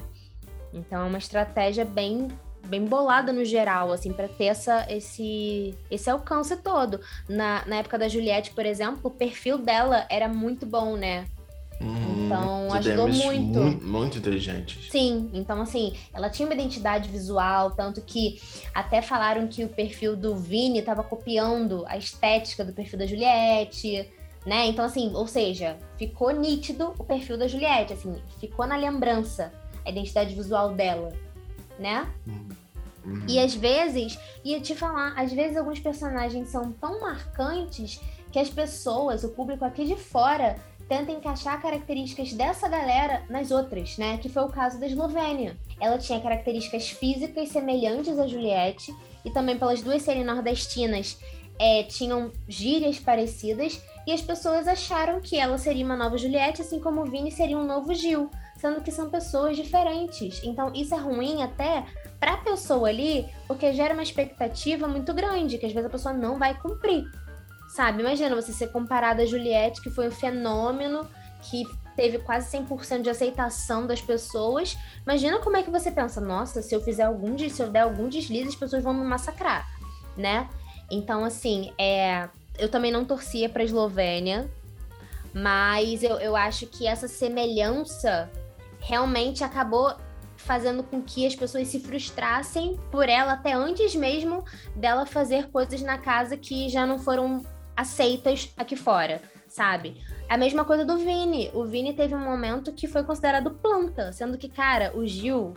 Então, é uma estratégia bem bem bolada no geral, assim, para ter essa, esse, esse alcance todo. Na, na época da Juliette, por exemplo, o perfil dela era muito bom, né? Hum, Então, ajudou muito. muito. Muito inteligentes. Sim, então assim, ela tinha uma identidade visual, tanto que até falaram que o perfil do Vini estava copiando a estética do perfil da Juliette, né? Então assim, ou seja, ficou nítido o perfil da Juliette, assim, ficou na lembrança a identidade visual dela, né? Hum, uhum. E às vezes, ia te falar, às vezes alguns personagens são tão marcantes que as pessoas, o público aqui de fora, tenta encaixar características dessa galera nas outras, né? Que foi o caso da Eslovênia. Ela tinha características físicas semelhantes a Juliette e também pelas duas serem nordestinas, é, tinham gírias parecidas e as pessoas acharam que ela seria uma nova Juliette, assim como o Vini seria um novo Gil, sendo que são pessoas diferentes. Então isso é ruim até pra pessoa ali, porque gera uma expectativa muito grande, que às vezes a pessoa não vai cumprir. Sabe? Imagina você ser comparada a Juliette, que foi um fenômeno, que teve quase 100% de aceitação das pessoas. Imagina como é que você pensa, nossa, se eu fizer algum se eu der algum deslize, as pessoas vão me massacrar, né? Então, assim, é, eu também não torcia para Eslovênia, mas eu, eu acho que essa semelhança realmente acabou fazendo com que as pessoas se frustrassem por ela até antes mesmo dela fazer coisas na casa que já não foram aceitas aqui fora, sabe? A mesma coisa do Vini. O Vini teve um momento que foi considerado planta, sendo que, cara, o Gil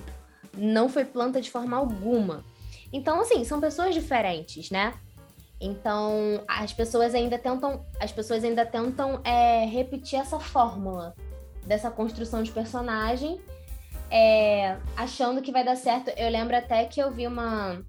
não foi planta de forma alguma. Então, assim, são pessoas diferentes, né? Então, as pessoas ainda tentam, as pessoas ainda tentam é, repetir essa fórmula dessa construção de personagem, é, achando que vai dar certo. Eu lembro até que eu vi uma,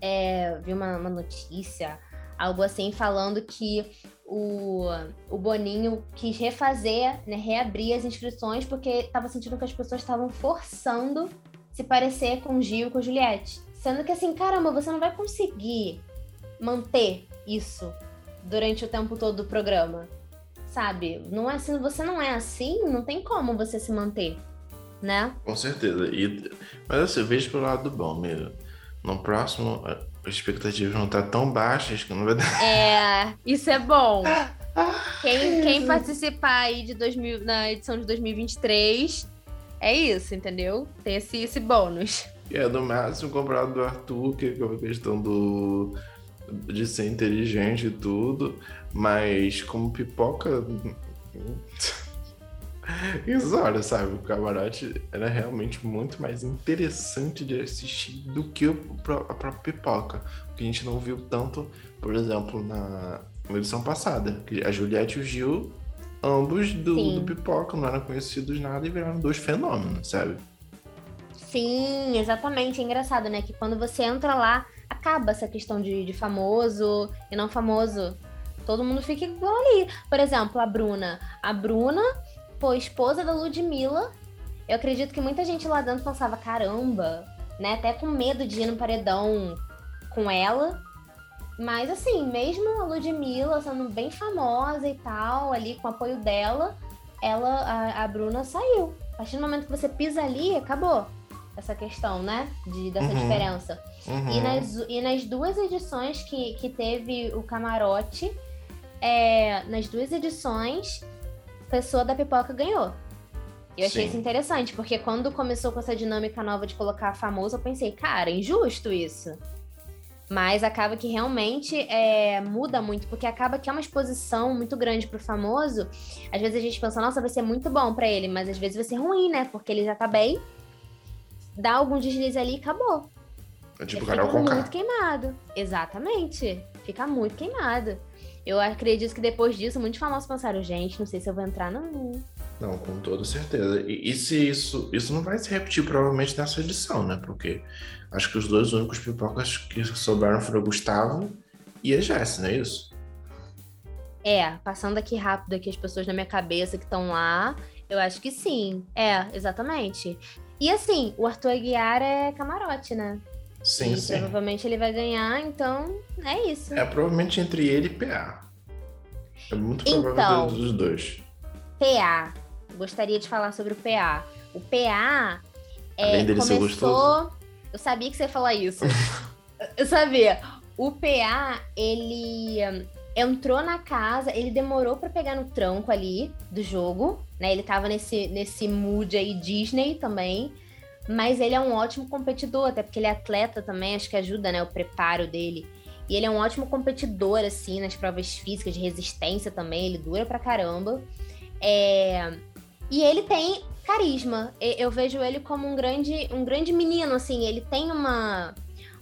é, vi uma, uma notícia, algo assim, falando que o, o Boninho quis refazer, né, reabrir as inscrições, porque estava sentindo que as pessoas estavam forçando se parecer com Gil com Juliette. Sendo que assim, caramba, você não vai conseguir manter isso durante o tempo todo do programa. Sabe? Não é assim, você não é assim, não tem como você se manter, né? Com certeza. E, mas assim, eu vejo pelo lado do bom mesmo. No próximo, as expectativas vão estar tão baixas que não vai dar. É, isso é bom. Quem, quem participar aí de 2000, na edição de 2023, é isso, entendeu? Tem esse, esse bônus. É, no máximo comprado do Arthur, que é a questão do de ser inteligente e tudo, mas como pipoca. Isso, olha, sabe, o camarote era realmente muito mais interessante de assistir do que a própria pipoca. Que a gente não viu tanto, por exemplo, na edição passada. Que a Juliette e o Gil, ambos do, do pipoca, não eram conhecidos nada e viraram dois fenômenos, sabe? Sim, exatamente. É engraçado, né? Que quando você entra lá, acaba essa questão de, de famoso e não famoso. Todo mundo fica igual ali. Por exemplo, a Bruna. A Bruna foi esposa da Ludmilla. Eu acredito que muita gente lá dentro pensava, caramba, né? Até com medo de ir no paredão com ela. Mas assim, mesmo a Ludmilla sendo bem famosa e tal, ali com o apoio dela, ela, a, a Bruna saiu. A partir do momento que você pisa ali, acabou essa questão, né? De, dessa Uhum. diferença. Uhum. E, nas, e nas duas edições que, que teve o camarote, é, nas duas edições, pessoa da pipoca ganhou. Eu achei Sim. isso interessante, porque quando começou com essa dinâmica nova de colocar famoso, eu pensei, cara, injusto isso. Mas acaba que realmente é, muda muito, porque acaba que é uma exposição muito grande pro famoso. Às vezes a gente pensa, nossa, vai ser muito bom pra ele, mas às vezes vai ser ruim, né? Porque ele já tá bem, dá algum deslize ali e acabou. É tipo Ele Carol fica Conká. muito queimado. Exatamente. Fica muito queimado. Eu acredito que depois disso, muitos famosos pensaram, gente, não sei se eu vou entrar, não. Não, com toda certeza. E, e se isso, isso não vai se repetir provavelmente nessa edição, né? Porque acho que os dois únicos pipocas que sobraram foram o Gustavo e a Jess, não é isso? É, passando aqui rápido aqui as pessoas na minha cabeça que estão lá, eu acho que sim. É, exatamente. E assim, o Arthur Aguiar é camarote, né? Sim, e sim. provavelmente ele vai ganhar, então é isso. É provavelmente entre ele e PA. É muito Então. provável dos dois. PA. Gostaria de falar sobre o PA. O PA é, começou. Eu sabia que você ia falar isso. eu sabia. O PA, ele hum, entrou na casa, ele demorou pra pegar no tranco ali do jogo, né? Ele tava nesse, nesse mood aí Disney também. Mas ele é um ótimo competidor, até porque ele é atleta também, acho que ajuda, né? O preparo dele. E ele é um ótimo competidor, assim, nas provas físicas, de resistência também, ele dura pra caramba. É... E ele tem carisma. Eu vejo ele como um grande, um grande menino, assim. Ele tem uma,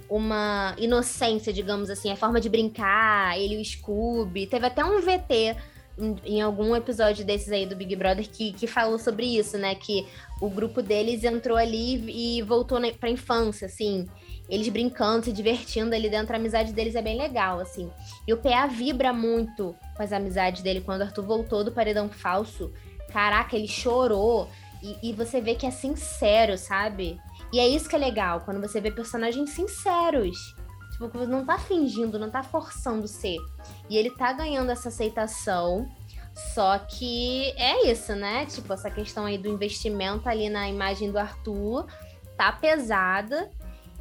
uma inocência, digamos assim, a forma de brincar, ele o Scooby. Teve até um VT em, algum episódio desses aí do Big Brother que, que falou sobre isso, né? Que o grupo deles entrou ali e voltou na, pra infância, assim. Eles brincando, se divertindo ali dentro, a amizade deles é bem legal, assim. E o PA vibra muito com as amizades dele. Quando o Arthur voltou do paredão falso, caraca, ele chorou. E, e você vê que é sincero, sabe? E é isso que é legal, quando você vê personagens sinceros. Tipo, que você não tá fingindo, não tá forçando ser. E ele tá ganhando essa aceitação. Só que é isso, né? Tipo, essa questão aí do investimento ali na imagem do Arthur tá pesada.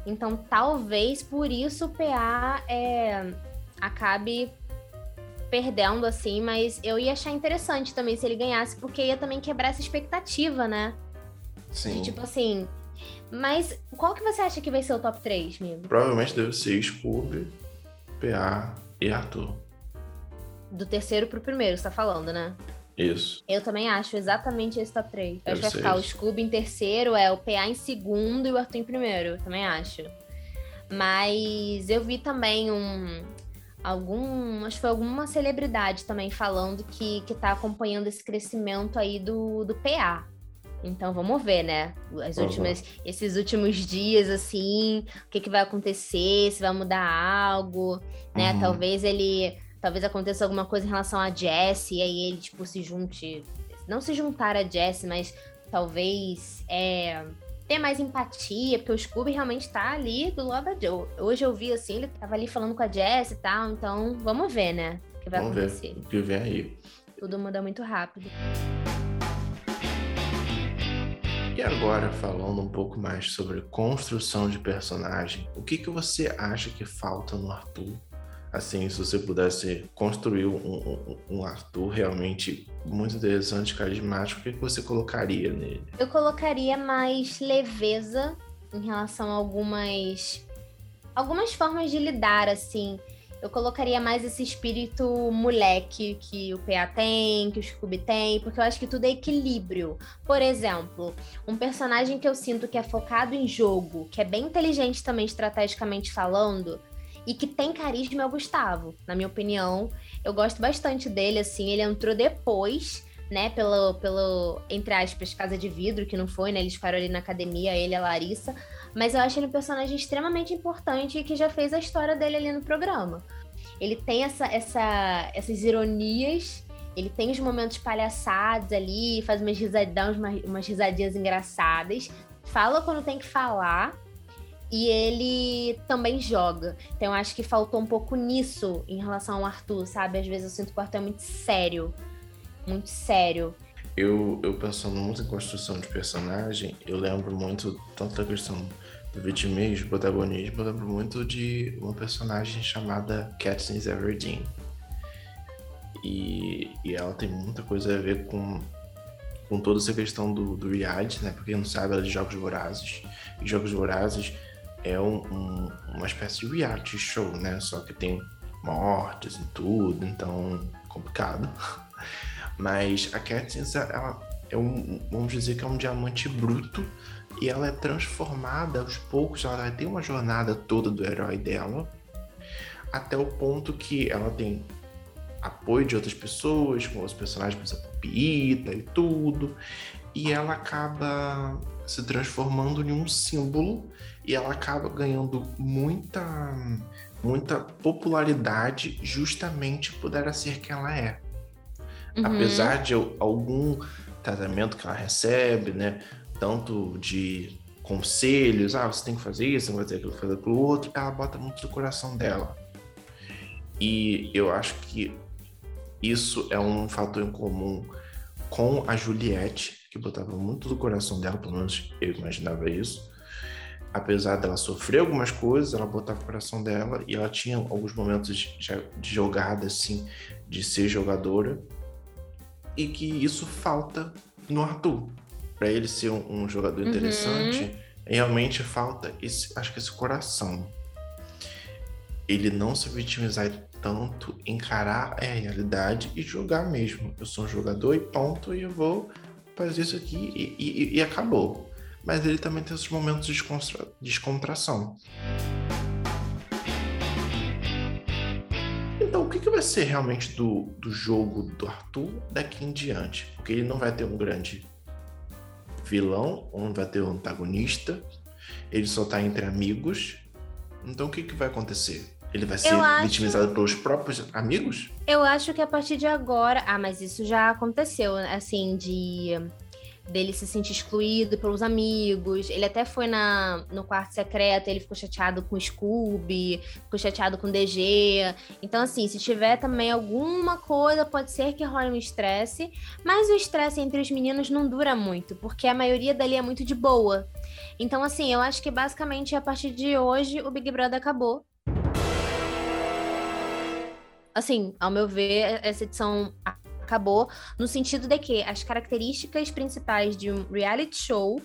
Então, talvez por isso o PA é, acabe perdendo, assim, mas eu ia achar interessante também se ele ganhasse, porque ia também quebrar essa expectativa, né? Sim. De, tipo assim. Mas qual que você acha que vai ser o top 3, amigo? Provavelmente deve ser Scooby, PA e Arthur. Do terceiro pro primeiro, você tá falando, né? Isso. Eu também acho exatamente esse top 3. Eu acho que vai ficar o isso. Scooby em terceiro, é o PA em segundo e o Arthur em primeiro. Eu também acho. Mas eu vi também um. Algum. Acho que foi alguma celebridade também falando que, que tá acompanhando esse crescimento aí do, do PA. Então vamos ver, né? As Uhum. últimas, esses últimos dias, assim, o que, que vai acontecer, se vai mudar algo, né? Uhum. Talvez ele. Talvez aconteça alguma coisa em relação a Jess, e aí ele, tipo, se junte. Não se juntar a Jess, mas talvez é, ter mais empatia, porque o Scooby realmente tá ali do lado da Joe. Hoje eu vi assim, ele tava ali falando com a Jess e tal, então vamos ver, né? O que vai Vamos acontecer. ver o que vem aí. Tudo muda muito rápido. E agora, falando um pouco mais sobre construção de personagem, o que, que você acha que falta no Arthur? Assim, se você pudesse construir um, um- um Arthur realmente muito interessante, carismático, o que, que você colocaria nele? Eu colocaria mais leveza em relação a algumas algumas formas de lidar assim. Eu colocaria mais esse espírito moleque que o PA tem, que o Scooby tem, porque eu acho que tudo é equilíbrio. Por exemplo, um personagem que eu sinto que é focado em jogo, que é bem inteligente também estrategicamente falando, e que tem carisma é o Gustavo, na minha opinião. Eu gosto bastante dele, assim, ele entrou depois, né, pelo, pelo, entre aspas, Casa de Vidro, que não foi, né, eles ficaram ali na academia, ele e a Larissa, mas eu acho ele um personagem extremamente importante e que já fez a história dele ali no programa. Ele tem essa, essa, essas ironias, ele tem os momentos palhaçados ali, faz umas risadinhas, umas, risadinhas engraçadas, fala quando tem que falar, e ele também joga. Então eu acho que faltou um pouco nisso em relação ao Arthur, sabe? Às vezes eu sinto que o Arthur é muito sério. Muito sério. Eu, eu pensando muito em construção de personagem, eu lembro muito tanto da questão do vitimismo, protagonismo, eu lembro muito de uma personagem chamada Katniss Everdeen. E, e ela tem muita coisa a ver com, com toda essa questão do, do reality, né? Pra quem não sabe, ela é de Jogos Vorazes. E Jogos Vorazes é um, um- uma espécie de reality show, né? Só que tem mortes e tudo, então complicado. Mas a Katniss, ela é um, vamos dizer que é um diamante bruto e ela é transformada aos poucos, ela vai ter uma jornada toda do herói dela, até o ponto que ela tem apoio de outras pessoas, com os personagens, por exemplo, Pita e tudo, e ela acaba se transformando em um símbolo e ela acaba ganhando muita muita popularidade justamente por ela ser quem ela é Uhum. apesar de al- algum tratamento que ela recebe, né? Tanto de conselhos, ah, você tem que fazer isso, tem que fazer aquilo, fazer aquilo outro, ela bota muito do coração dela. E eu acho que isso é um fator em comum com a Juliette, que botava muito do coração dela, pelo menos eu imaginava isso. Apesar dela sofrer algumas coisas, ela botava o coração dela e ela tinha alguns momentos de jogada, assim, de ser jogadora. E que isso falta no Arthur. Para ele ser um, um jogador uhum. interessante, realmente falta esse, acho que esse coração. Ele não se vitimizar tanto, encarar a realidade e jogar mesmo. Eu sou um jogador e ponto, e eu vou fazer isso aqui e, e, e acabou. Mas ele também tem esses momentos de descontração. Então, o que, que vai ser realmente do, do jogo do Arthur daqui em diante? Porque ele não vai ter um grande vilão, ou não vai ter um antagonista, ele só tá entre amigos. Então, o que, que vai acontecer? Ele vai ser acho... vitimizado pelos próprios amigos? Eu acho que a partir de agora. Ah, mas isso já aconteceu, assim, de dele se sentir excluído pelos amigos. Ele até foi na, no quarto secreto, ele ficou chateado com o Scooby, ficou chateado com o DG. Então, assim, se tiver também alguma coisa, pode ser que role um estresse. Mas o estresse entre os meninos não dura muito, porque a maioria dali é muito de boa. Então, assim, eu acho que basicamente a partir de hoje o Big Brother acabou. Assim, ao meu ver, essa edição acabou, no sentido de que as características principais de um reality show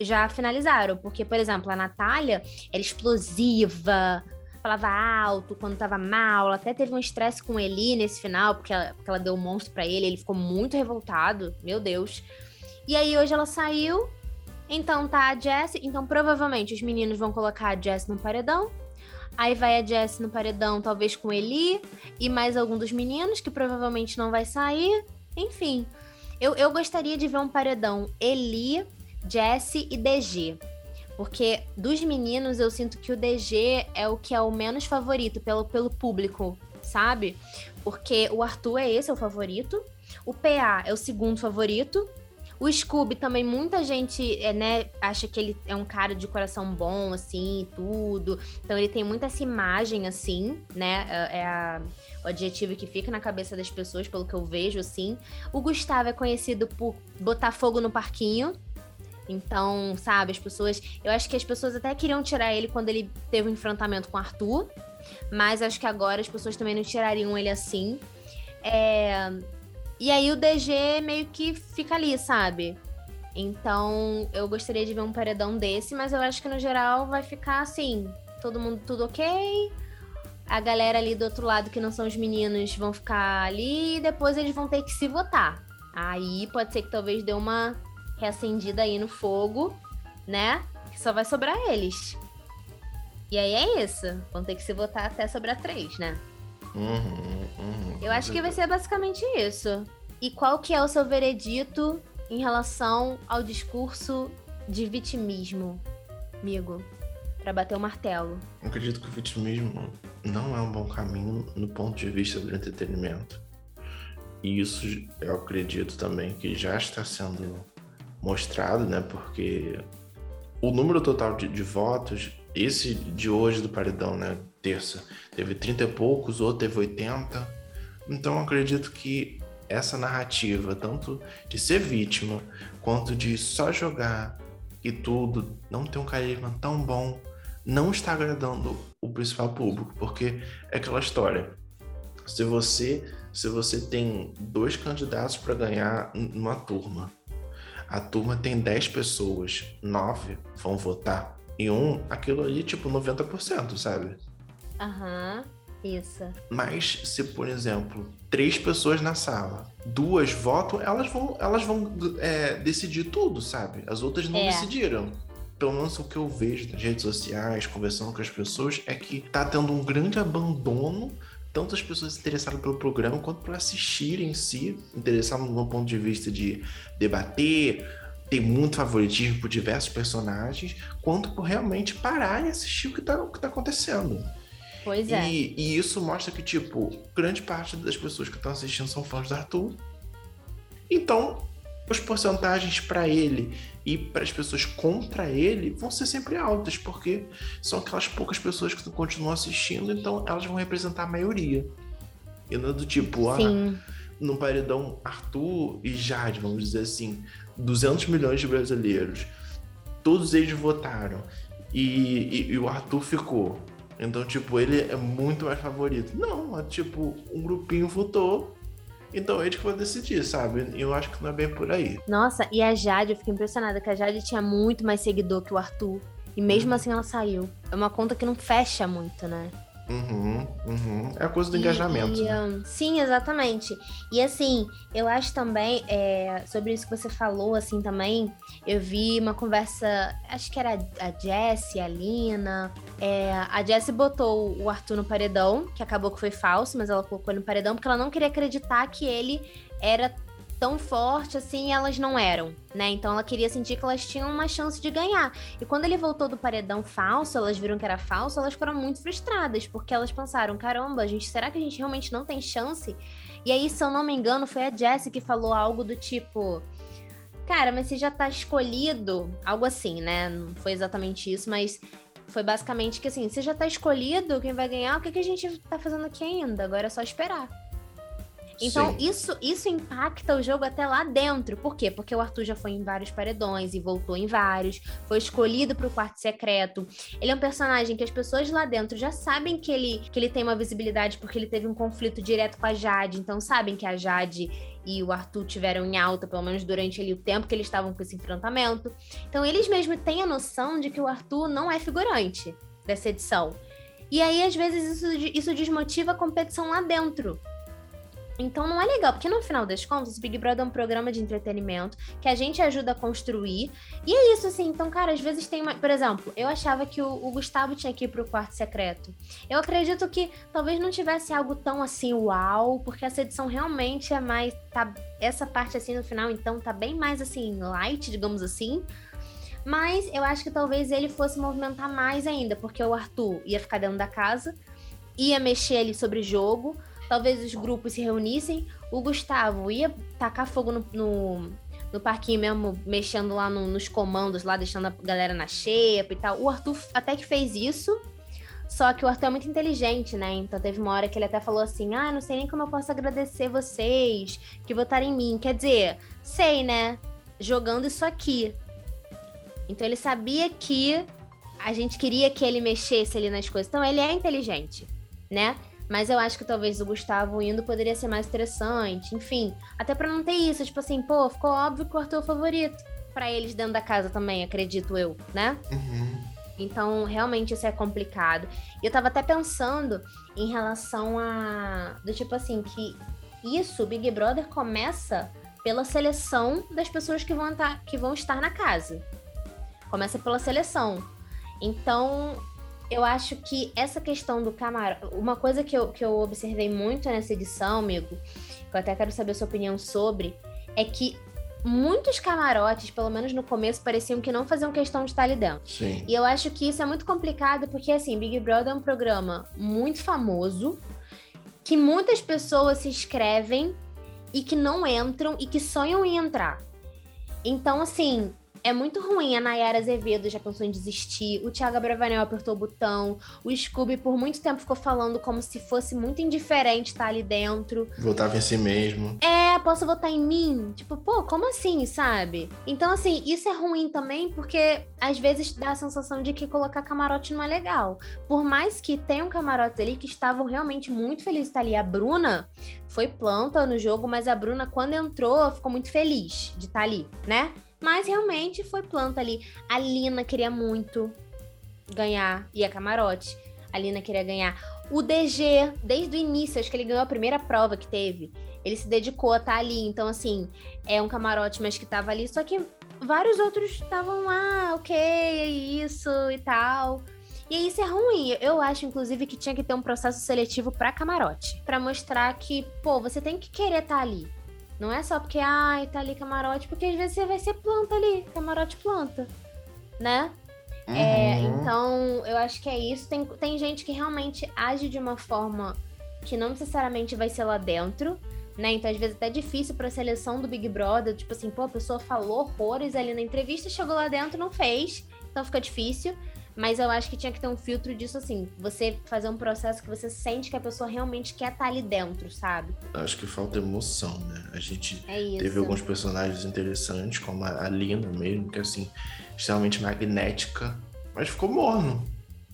já finalizaram. Porque, por exemplo, a Natália era explosiva, falava alto quando tava mal. Ela até teve um estresse com Eli nesse final, porque ela, porque ela deu um monstro para ele. Ele ficou muito revoltado, meu Deus. E aí hoje ela saiu. Então tá a Jess. Então provavelmente os meninos vão colocar a Jess no paredão. Aí vai a Jess no paredão, talvez com Eli e mais algum dos meninos, que provavelmente não vai sair. Enfim, eu, eu gostaria de ver um paredão Eli, Jesse e DG. Porque dos meninos eu sinto que o DG é o que é o menos favorito pelo, pelo público, sabe? Porque o Arthur é esse, é o favorito. O PA é o segundo favorito. O Scooby também, muita gente, é, né, acha que ele é um cara de coração bom, assim, tudo. Então ele tem muita essa imagem, assim, né? É, é a, o adjetivo que fica na cabeça das pessoas, pelo que eu vejo, assim. O Gustavo é conhecido por botar fogo no parquinho. Então, sabe, as pessoas. Eu acho que as pessoas até queriam tirar ele quando ele teve um enfrentamento com o Arthur. Mas acho que agora as pessoas também não tirariam ele assim. É, e aí o DG meio que fica ali, sabe? Então, eu gostaria de ver um paredão desse, mas eu acho que no geral vai ficar assim, todo mundo tudo ok. A galera ali do outro lado, que não são os meninos, vão ficar ali e depois eles vão ter que se votar. Aí pode ser que talvez dê uma reacendida aí no fogo, né? Que só vai sobrar eles. E aí é isso. Vão ter que se votar até sobrar três, né? Uhum, uhum, Eu acho que vai ser basicamente isso. E qual que é o seu veredito em relação ao discurso de vitimismo, amigo? Para bater o martelo. Eu acredito que o vitimismo não é um bom caminho no ponto de vista do entretenimento. E isso eu acredito também que já está sendo mostrado, né? Porque o número total de, de votos, esse de hoje do paredão, né? Terça teve 30 e poucos, outro teve 80. Então acredito que essa narrativa, tanto de ser vítima, quanto de só jogar e tudo, não ter um carisma tão bom, não está agradando o principal público, porque é aquela história. Se você, se você tem dois candidatos para ganhar numa turma, a turma tem 10 pessoas, 9 vão votar, e um, aquilo ali, tipo, 90%, sabe? Aham, uhum, isso. Mas se, por exemplo, três pessoas na sala, duas votam, elas vão, elas vão é, decidir tudo, sabe? As outras não é. decidiram pelo menos o que eu vejo nas redes sociais, conversando com as pessoas, é que tá tendo um grande abandono, tanto as pessoas interessadas pelo programa, quanto para assistir em si, interessadas no ponto de vista de debater, ter muito favoritismo por diversos personagens, quanto por realmente parar e assistir o que tá, o que tá acontecendo. Pois é. E, e isso mostra que, tipo, grande parte das pessoas que estão assistindo são fãs do Arthur. Então, as porcentagens para ele e para as pessoas contra ele vão ser sempre altas, porque são aquelas poucas pessoas que continuam assistindo, então elas vão representar a maioria. E não é do tipo, ah, no paredão Arthur e Jade, vamos dizer assim, 200 milhões de brasileiros. Todos eles votaram. E, e, e, o Arthur ficou. Então, tipo, ele é muito mais favorito. Não, é tipo, um grupinho votou. Então é eles que vão decidir, sabe? E eu acho que não é bem por aí. Nossa, e a Jade, eu fiquei impressionada que a Jade tinha muito mais seguidor que o Arthur. E mesmo uhum. assim ela saiu. É uma conta que não fecha muito, né? Uhum, uhum. É a coisa do e, engajamento. E, né? sim, exatamente. E assim, eu acho também, é, sobre isso que você falou, assim, também, eu vi uma conversa, acho que era a Jessie, a Lina. É, a Jessie botou o Arthur no paredão, que acabou que foi falso, mas ela colocou ele no paredão porque ela não queria acreditar que ele era tão forte assim elas não eram, né? Então ela queria sentir que elas tinham uma chance de ganhar. E quando ele voltou do paredão falso, elas viram que era falso, elas foram muito frustradas, porque elas pensaram: caramba, gente, será que a gente realmente não tem chance? E aí, se eu não me engano, foi a Jessie que falou algo do tipo. Cara, mas você já tá escolhido. Algo assim, né? Não foi exatamente isso, mas foi basicamente que assim, você já tá escolhido, quem vai ganhar, o que, que a gente tá fazendo aqui ainda? Agora é só esperar. Então, isso, isso impacta o jogo até lá dentro. Por quê? Porque o Arthur já foi em vários paredões e voltou em vários, foi escolhido para o quarto secreto. Ele é um personagem que as pessoas lá dentro já sabem que ele, que ele tem uma visibilidade porque ele teve um conflito direto com a Jade. Então, sabem que a Jade e o Arthur tiveram em alta, pelo menos durante ali, o tempo que eles estavam com esse enfrentamento. Então, eles mesmos têm a noção de que o Arthur não é figurante dessa edição. E aí, às vezes, isso, isso desmotiva a competição lá dentro. Então não é legal, porque no final das contas, o Big Brother é um programa de entretenimento que a gente ajuda a construir. E é isso, assim. Então, cara, às vezes tem uma. Por exemplo, eu achava que o, o Gustavo tinha que ir pro quarto secreto. Eu acredito que talvez não tivesse algo tão assim, uau, porque essa edição realmente é mais. Tá, essa parte assim no final, então, tá bem mais assim, light, digamos assim. Mas eu acho que talvez ele fosse movimentar mais ainda, porque o Arthur ia ficar dentro da casa, ia mexer ali sobre jogo talvez os grupos se reunissem, o Gustavo ia tacar fogo no, no, no parquinho mesmo, mexendo lá no, nos comandos, lá deixando a galera na xepa e tal. O Arthur até que fez isso, só que o Arthur é muito inteligente, né? Então teve uma hora que ele até falou assim: Ah, não sei nem como eu posso agradecer vocês que votaram em mim. Quer dizer, sei, né? Jogando isso aqui. Então ele sabia que a gente queria que ele mexesse ali nas coisas. Então ele é inteligente, né? Mas eu acho que talvez o Gustavo indo poderia ser mais interessante. Enfim, até para não ter isso, tipo assim, pô, ficou óbvio que o Arthur é o favorito. para eles dentro da casa também, acredito eu, né? Uhum. Então, realmente isso é complicado. E eu tava até pensando em relação a. Do tipo assim, que isso, Big Brother, começa pela seleção das pessoas que vão, estar, que vão estar na casa. Começa pela seleção. Então, eu acho que essa questão do camarote. Uma coisa que eu, que eu observei muito nessa edição, amigo, que eu até quero saber a sua opinião sobre, é que muitos camarotes, pelo menos no começo, pareciam que não faziam questão de estar ali dentro. Sim. E eu acho que isso é muito complicado, porque assim, Big Brother é um programa muito famoso, que muitas pessoas se inscrevem e que não entram e que sonham em entrar. Então, assim, é muito ruim. A Nayara Azevedo já pensou em desistir. O Thiago Bravanel apertou o botão. O Scooby, por muito tempo, ficou falando como se fosse muito indiferente estar ali dentro. Votava em si mesmo. É, posso votar em mim? Tipo, pô, como assim, sabe? Então, assim, isso é ruim também, porque às vezes dá a sensação de que colocar camarote não é legal. Por mais que tenham camarotes ali que estavam realmente muito felizes de estar ali. A Bruna foi planta no jogo, mas a Bruna, quando entrou, ficou muito feliz de estar ali, né? Mas realmente foi planta ali. A Lina queria muito ganhar, e a camarote. A Lina queria ganhar. O DG, desde o início, acho que ele ganhou a primeira prova que teve. Ele se dedicou a estar tá ali. Então, assim, é um camarote, mas que tava ali. Só que vários outros estavam lá, ok, é isso e tal. E isso é ruim. Eu acho, inclusive, que tinha que ter um processo seletivo para camarote. para mostrar que, pô, você tem que querer estar tá ali. Não é só porque, ai, tá ali camarote, porque às vezes você vai ser planta ali, camarote planta, né? É, uhum. É, então, eu acho que é isso. Tem, tem gente que realmente age de uma forma que não necessariamente vai ser lá dentro, né? Então, às vezes, até é difícil pra seleção do Big Brother. Tipo assim, pô, a pessoa falou horrores ali na entrevista, chegou lá dentro, não fez. Então, fica difícil. Mas eu acho que tinha que ter um filtro disso assim. Você fazer um processo que você sente que a pessoa realmente quer estar tá ali dentro, sabe? Acho que falta emoção, né? A gente é teve alguns personagens interessantes, como a Lina mesmo, que é assim, extremamente magnética, mas ficou morno,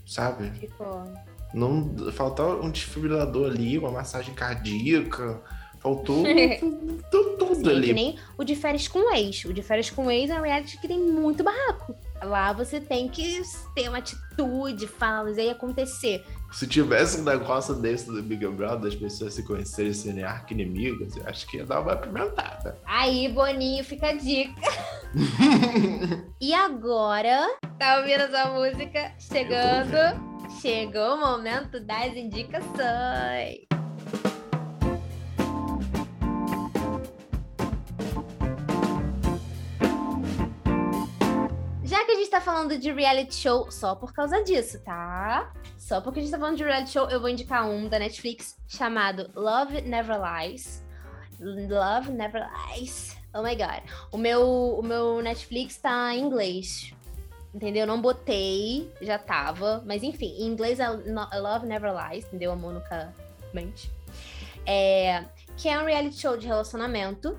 sabe? Ficou. Não, faltou um desfibrilador ali, uma massagem cardíaca. Faltou tudo, tudo Sim, ali. Nem o de férias com ex. O de férias com ex é um reality que tem muito barraco. Lá você tem que ter uma atitude, falar, aí acontecer. Se tivesse um negócio desse do Big Brother, as pessoas se conhecerem serem arqui-inimigas, eu acho que ia dar uma apimentada. Aí, Boninho, fica a dica. e agora, tá ouvindo essa música? Chegando, chegou o momento das indicações. Tá falando de reality show só por causa disso, tá? Só porque a gente tá falando de reality show, eu vou indicar um da Netflix chamado Love Never Lies. Love Never Lies. Oh my god. O meu, o meu Netflix tá em inglês. Entendeu? Não botei, já tava. Mas enfim, em inglês é Love Never Lies, entendeu? Amor nunca mente. É, que é um reality show de relacionamento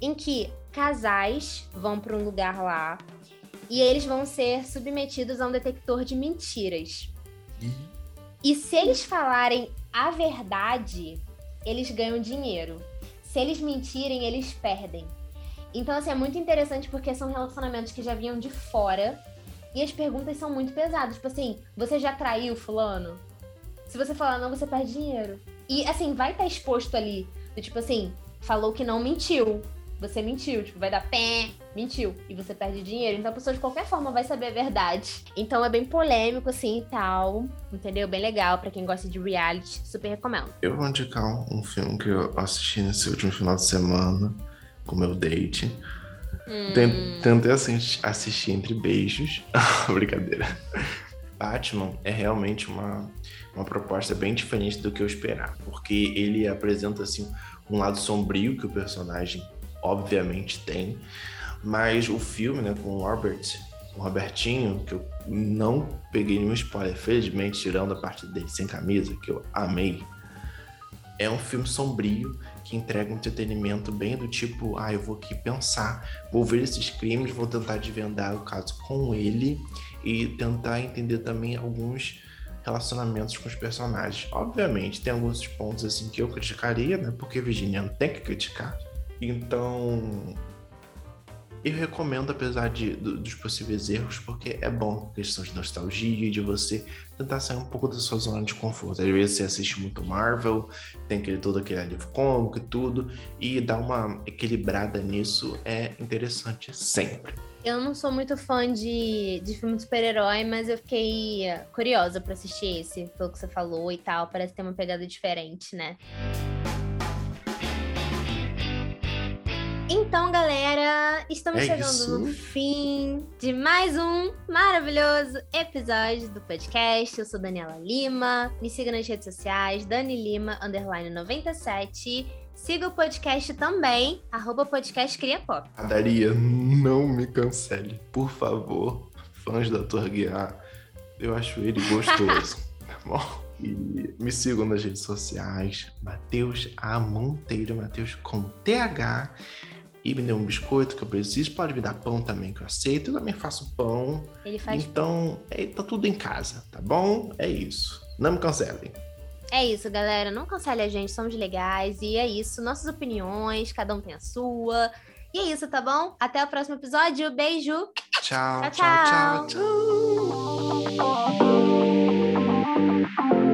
em que casais vão para um lugar lá e eles vão ser submetidos a um detector de mentiras. Uhum. E se eles falarem a verdade, eles ganham dinheiro. Se eles mentirem, eles perdem. Então, assim, é muito interessante porque são relacionamentos que já vinham de fora e as perguntas são muito pesadas. Tipo assim, você já traiu fulano? Se você falar não, você perde dinheiro. E, assim, vai estar exposto ali. Tipo assim, falou que não mentiu você mentiu, tipo, vai dar pé, mentiu, e você perde dinheiro. Então a pessoa de qualquer forma vai saber a verdade. Então é bem polêmico, assim, e tal, entendeu? Bem legal para quem gosta de reality, super recomendo. Eu vou indicar um filme que eu assisti nesse último final de semana com meu date. Hum. Tentei assistir entre beijos. Brincadeira. Batman é realmente uma, uma proposta bem diferente do que eu esperava, porque ele apresenta assim um lado sombrio que o personagem obviamente tem. Mas o filme, né, com o Robert, o Robertinho, que eu não peguei nenhum spoiler, felizmente, tirando a parte dele sem camisa, que eu amei. É um filme sombrio que entrega um entretenimento bem do tipo, ah, eu vou aqui pensar, vou ver esses crimes, vou tentar desvendar o caso com ele e tentar entender também alguns relacionamentos com os personagens. Obviamente, tem alguns pontos assim que eu criticaria, né? Porque Virginiano tem que criticar. Então, eu recomendo, apesar de, dos possíveis erros, porque é bom questão de nostalgia e de você tentar sair um pouco da sua zona de conforto. Às vezes você assiste muito Marvel, tem aquele, todo aquele alívio cômico e tudo, e dar uma equilibrada nisso é interessante sempre. Eu não sou muito fã de, de filme de super-herói, mas eu fiquei curiosa para assistir esse, pelo que você falou e tal. Parece ter uma pegada diferente, né? Então, galera, estamos é chegando isso. no fim de mais um maravilhoso episódio do podcast. Eu sou Daniela Lima. Me siga nas redes sociais, Dani Lima, underline 97. Siga o podcast também, arroba podcast Cria Pop. Daria, não me cancele, por favor. Fãs da Torguear, eu acho ele gostoso, tá bom? E me sigam nas redes sociais, Matheus A. Monteiro, Matheus com TH e me dê um biscoito que eu preciso. Pode me dar pão também que eu aceito. Eu também faço pão. Ele faz Então, é, tá tudo em casa, tá bom? É isso. Não me cancelem. É isso, galera. Não cancele a gente, somos legais. E é isso. Nossas opiniões, cada um tem a sua. E é isso, tá bom? Até o próximo episódio. Beijo. tchau, tchau. tchau, tchau. tchau.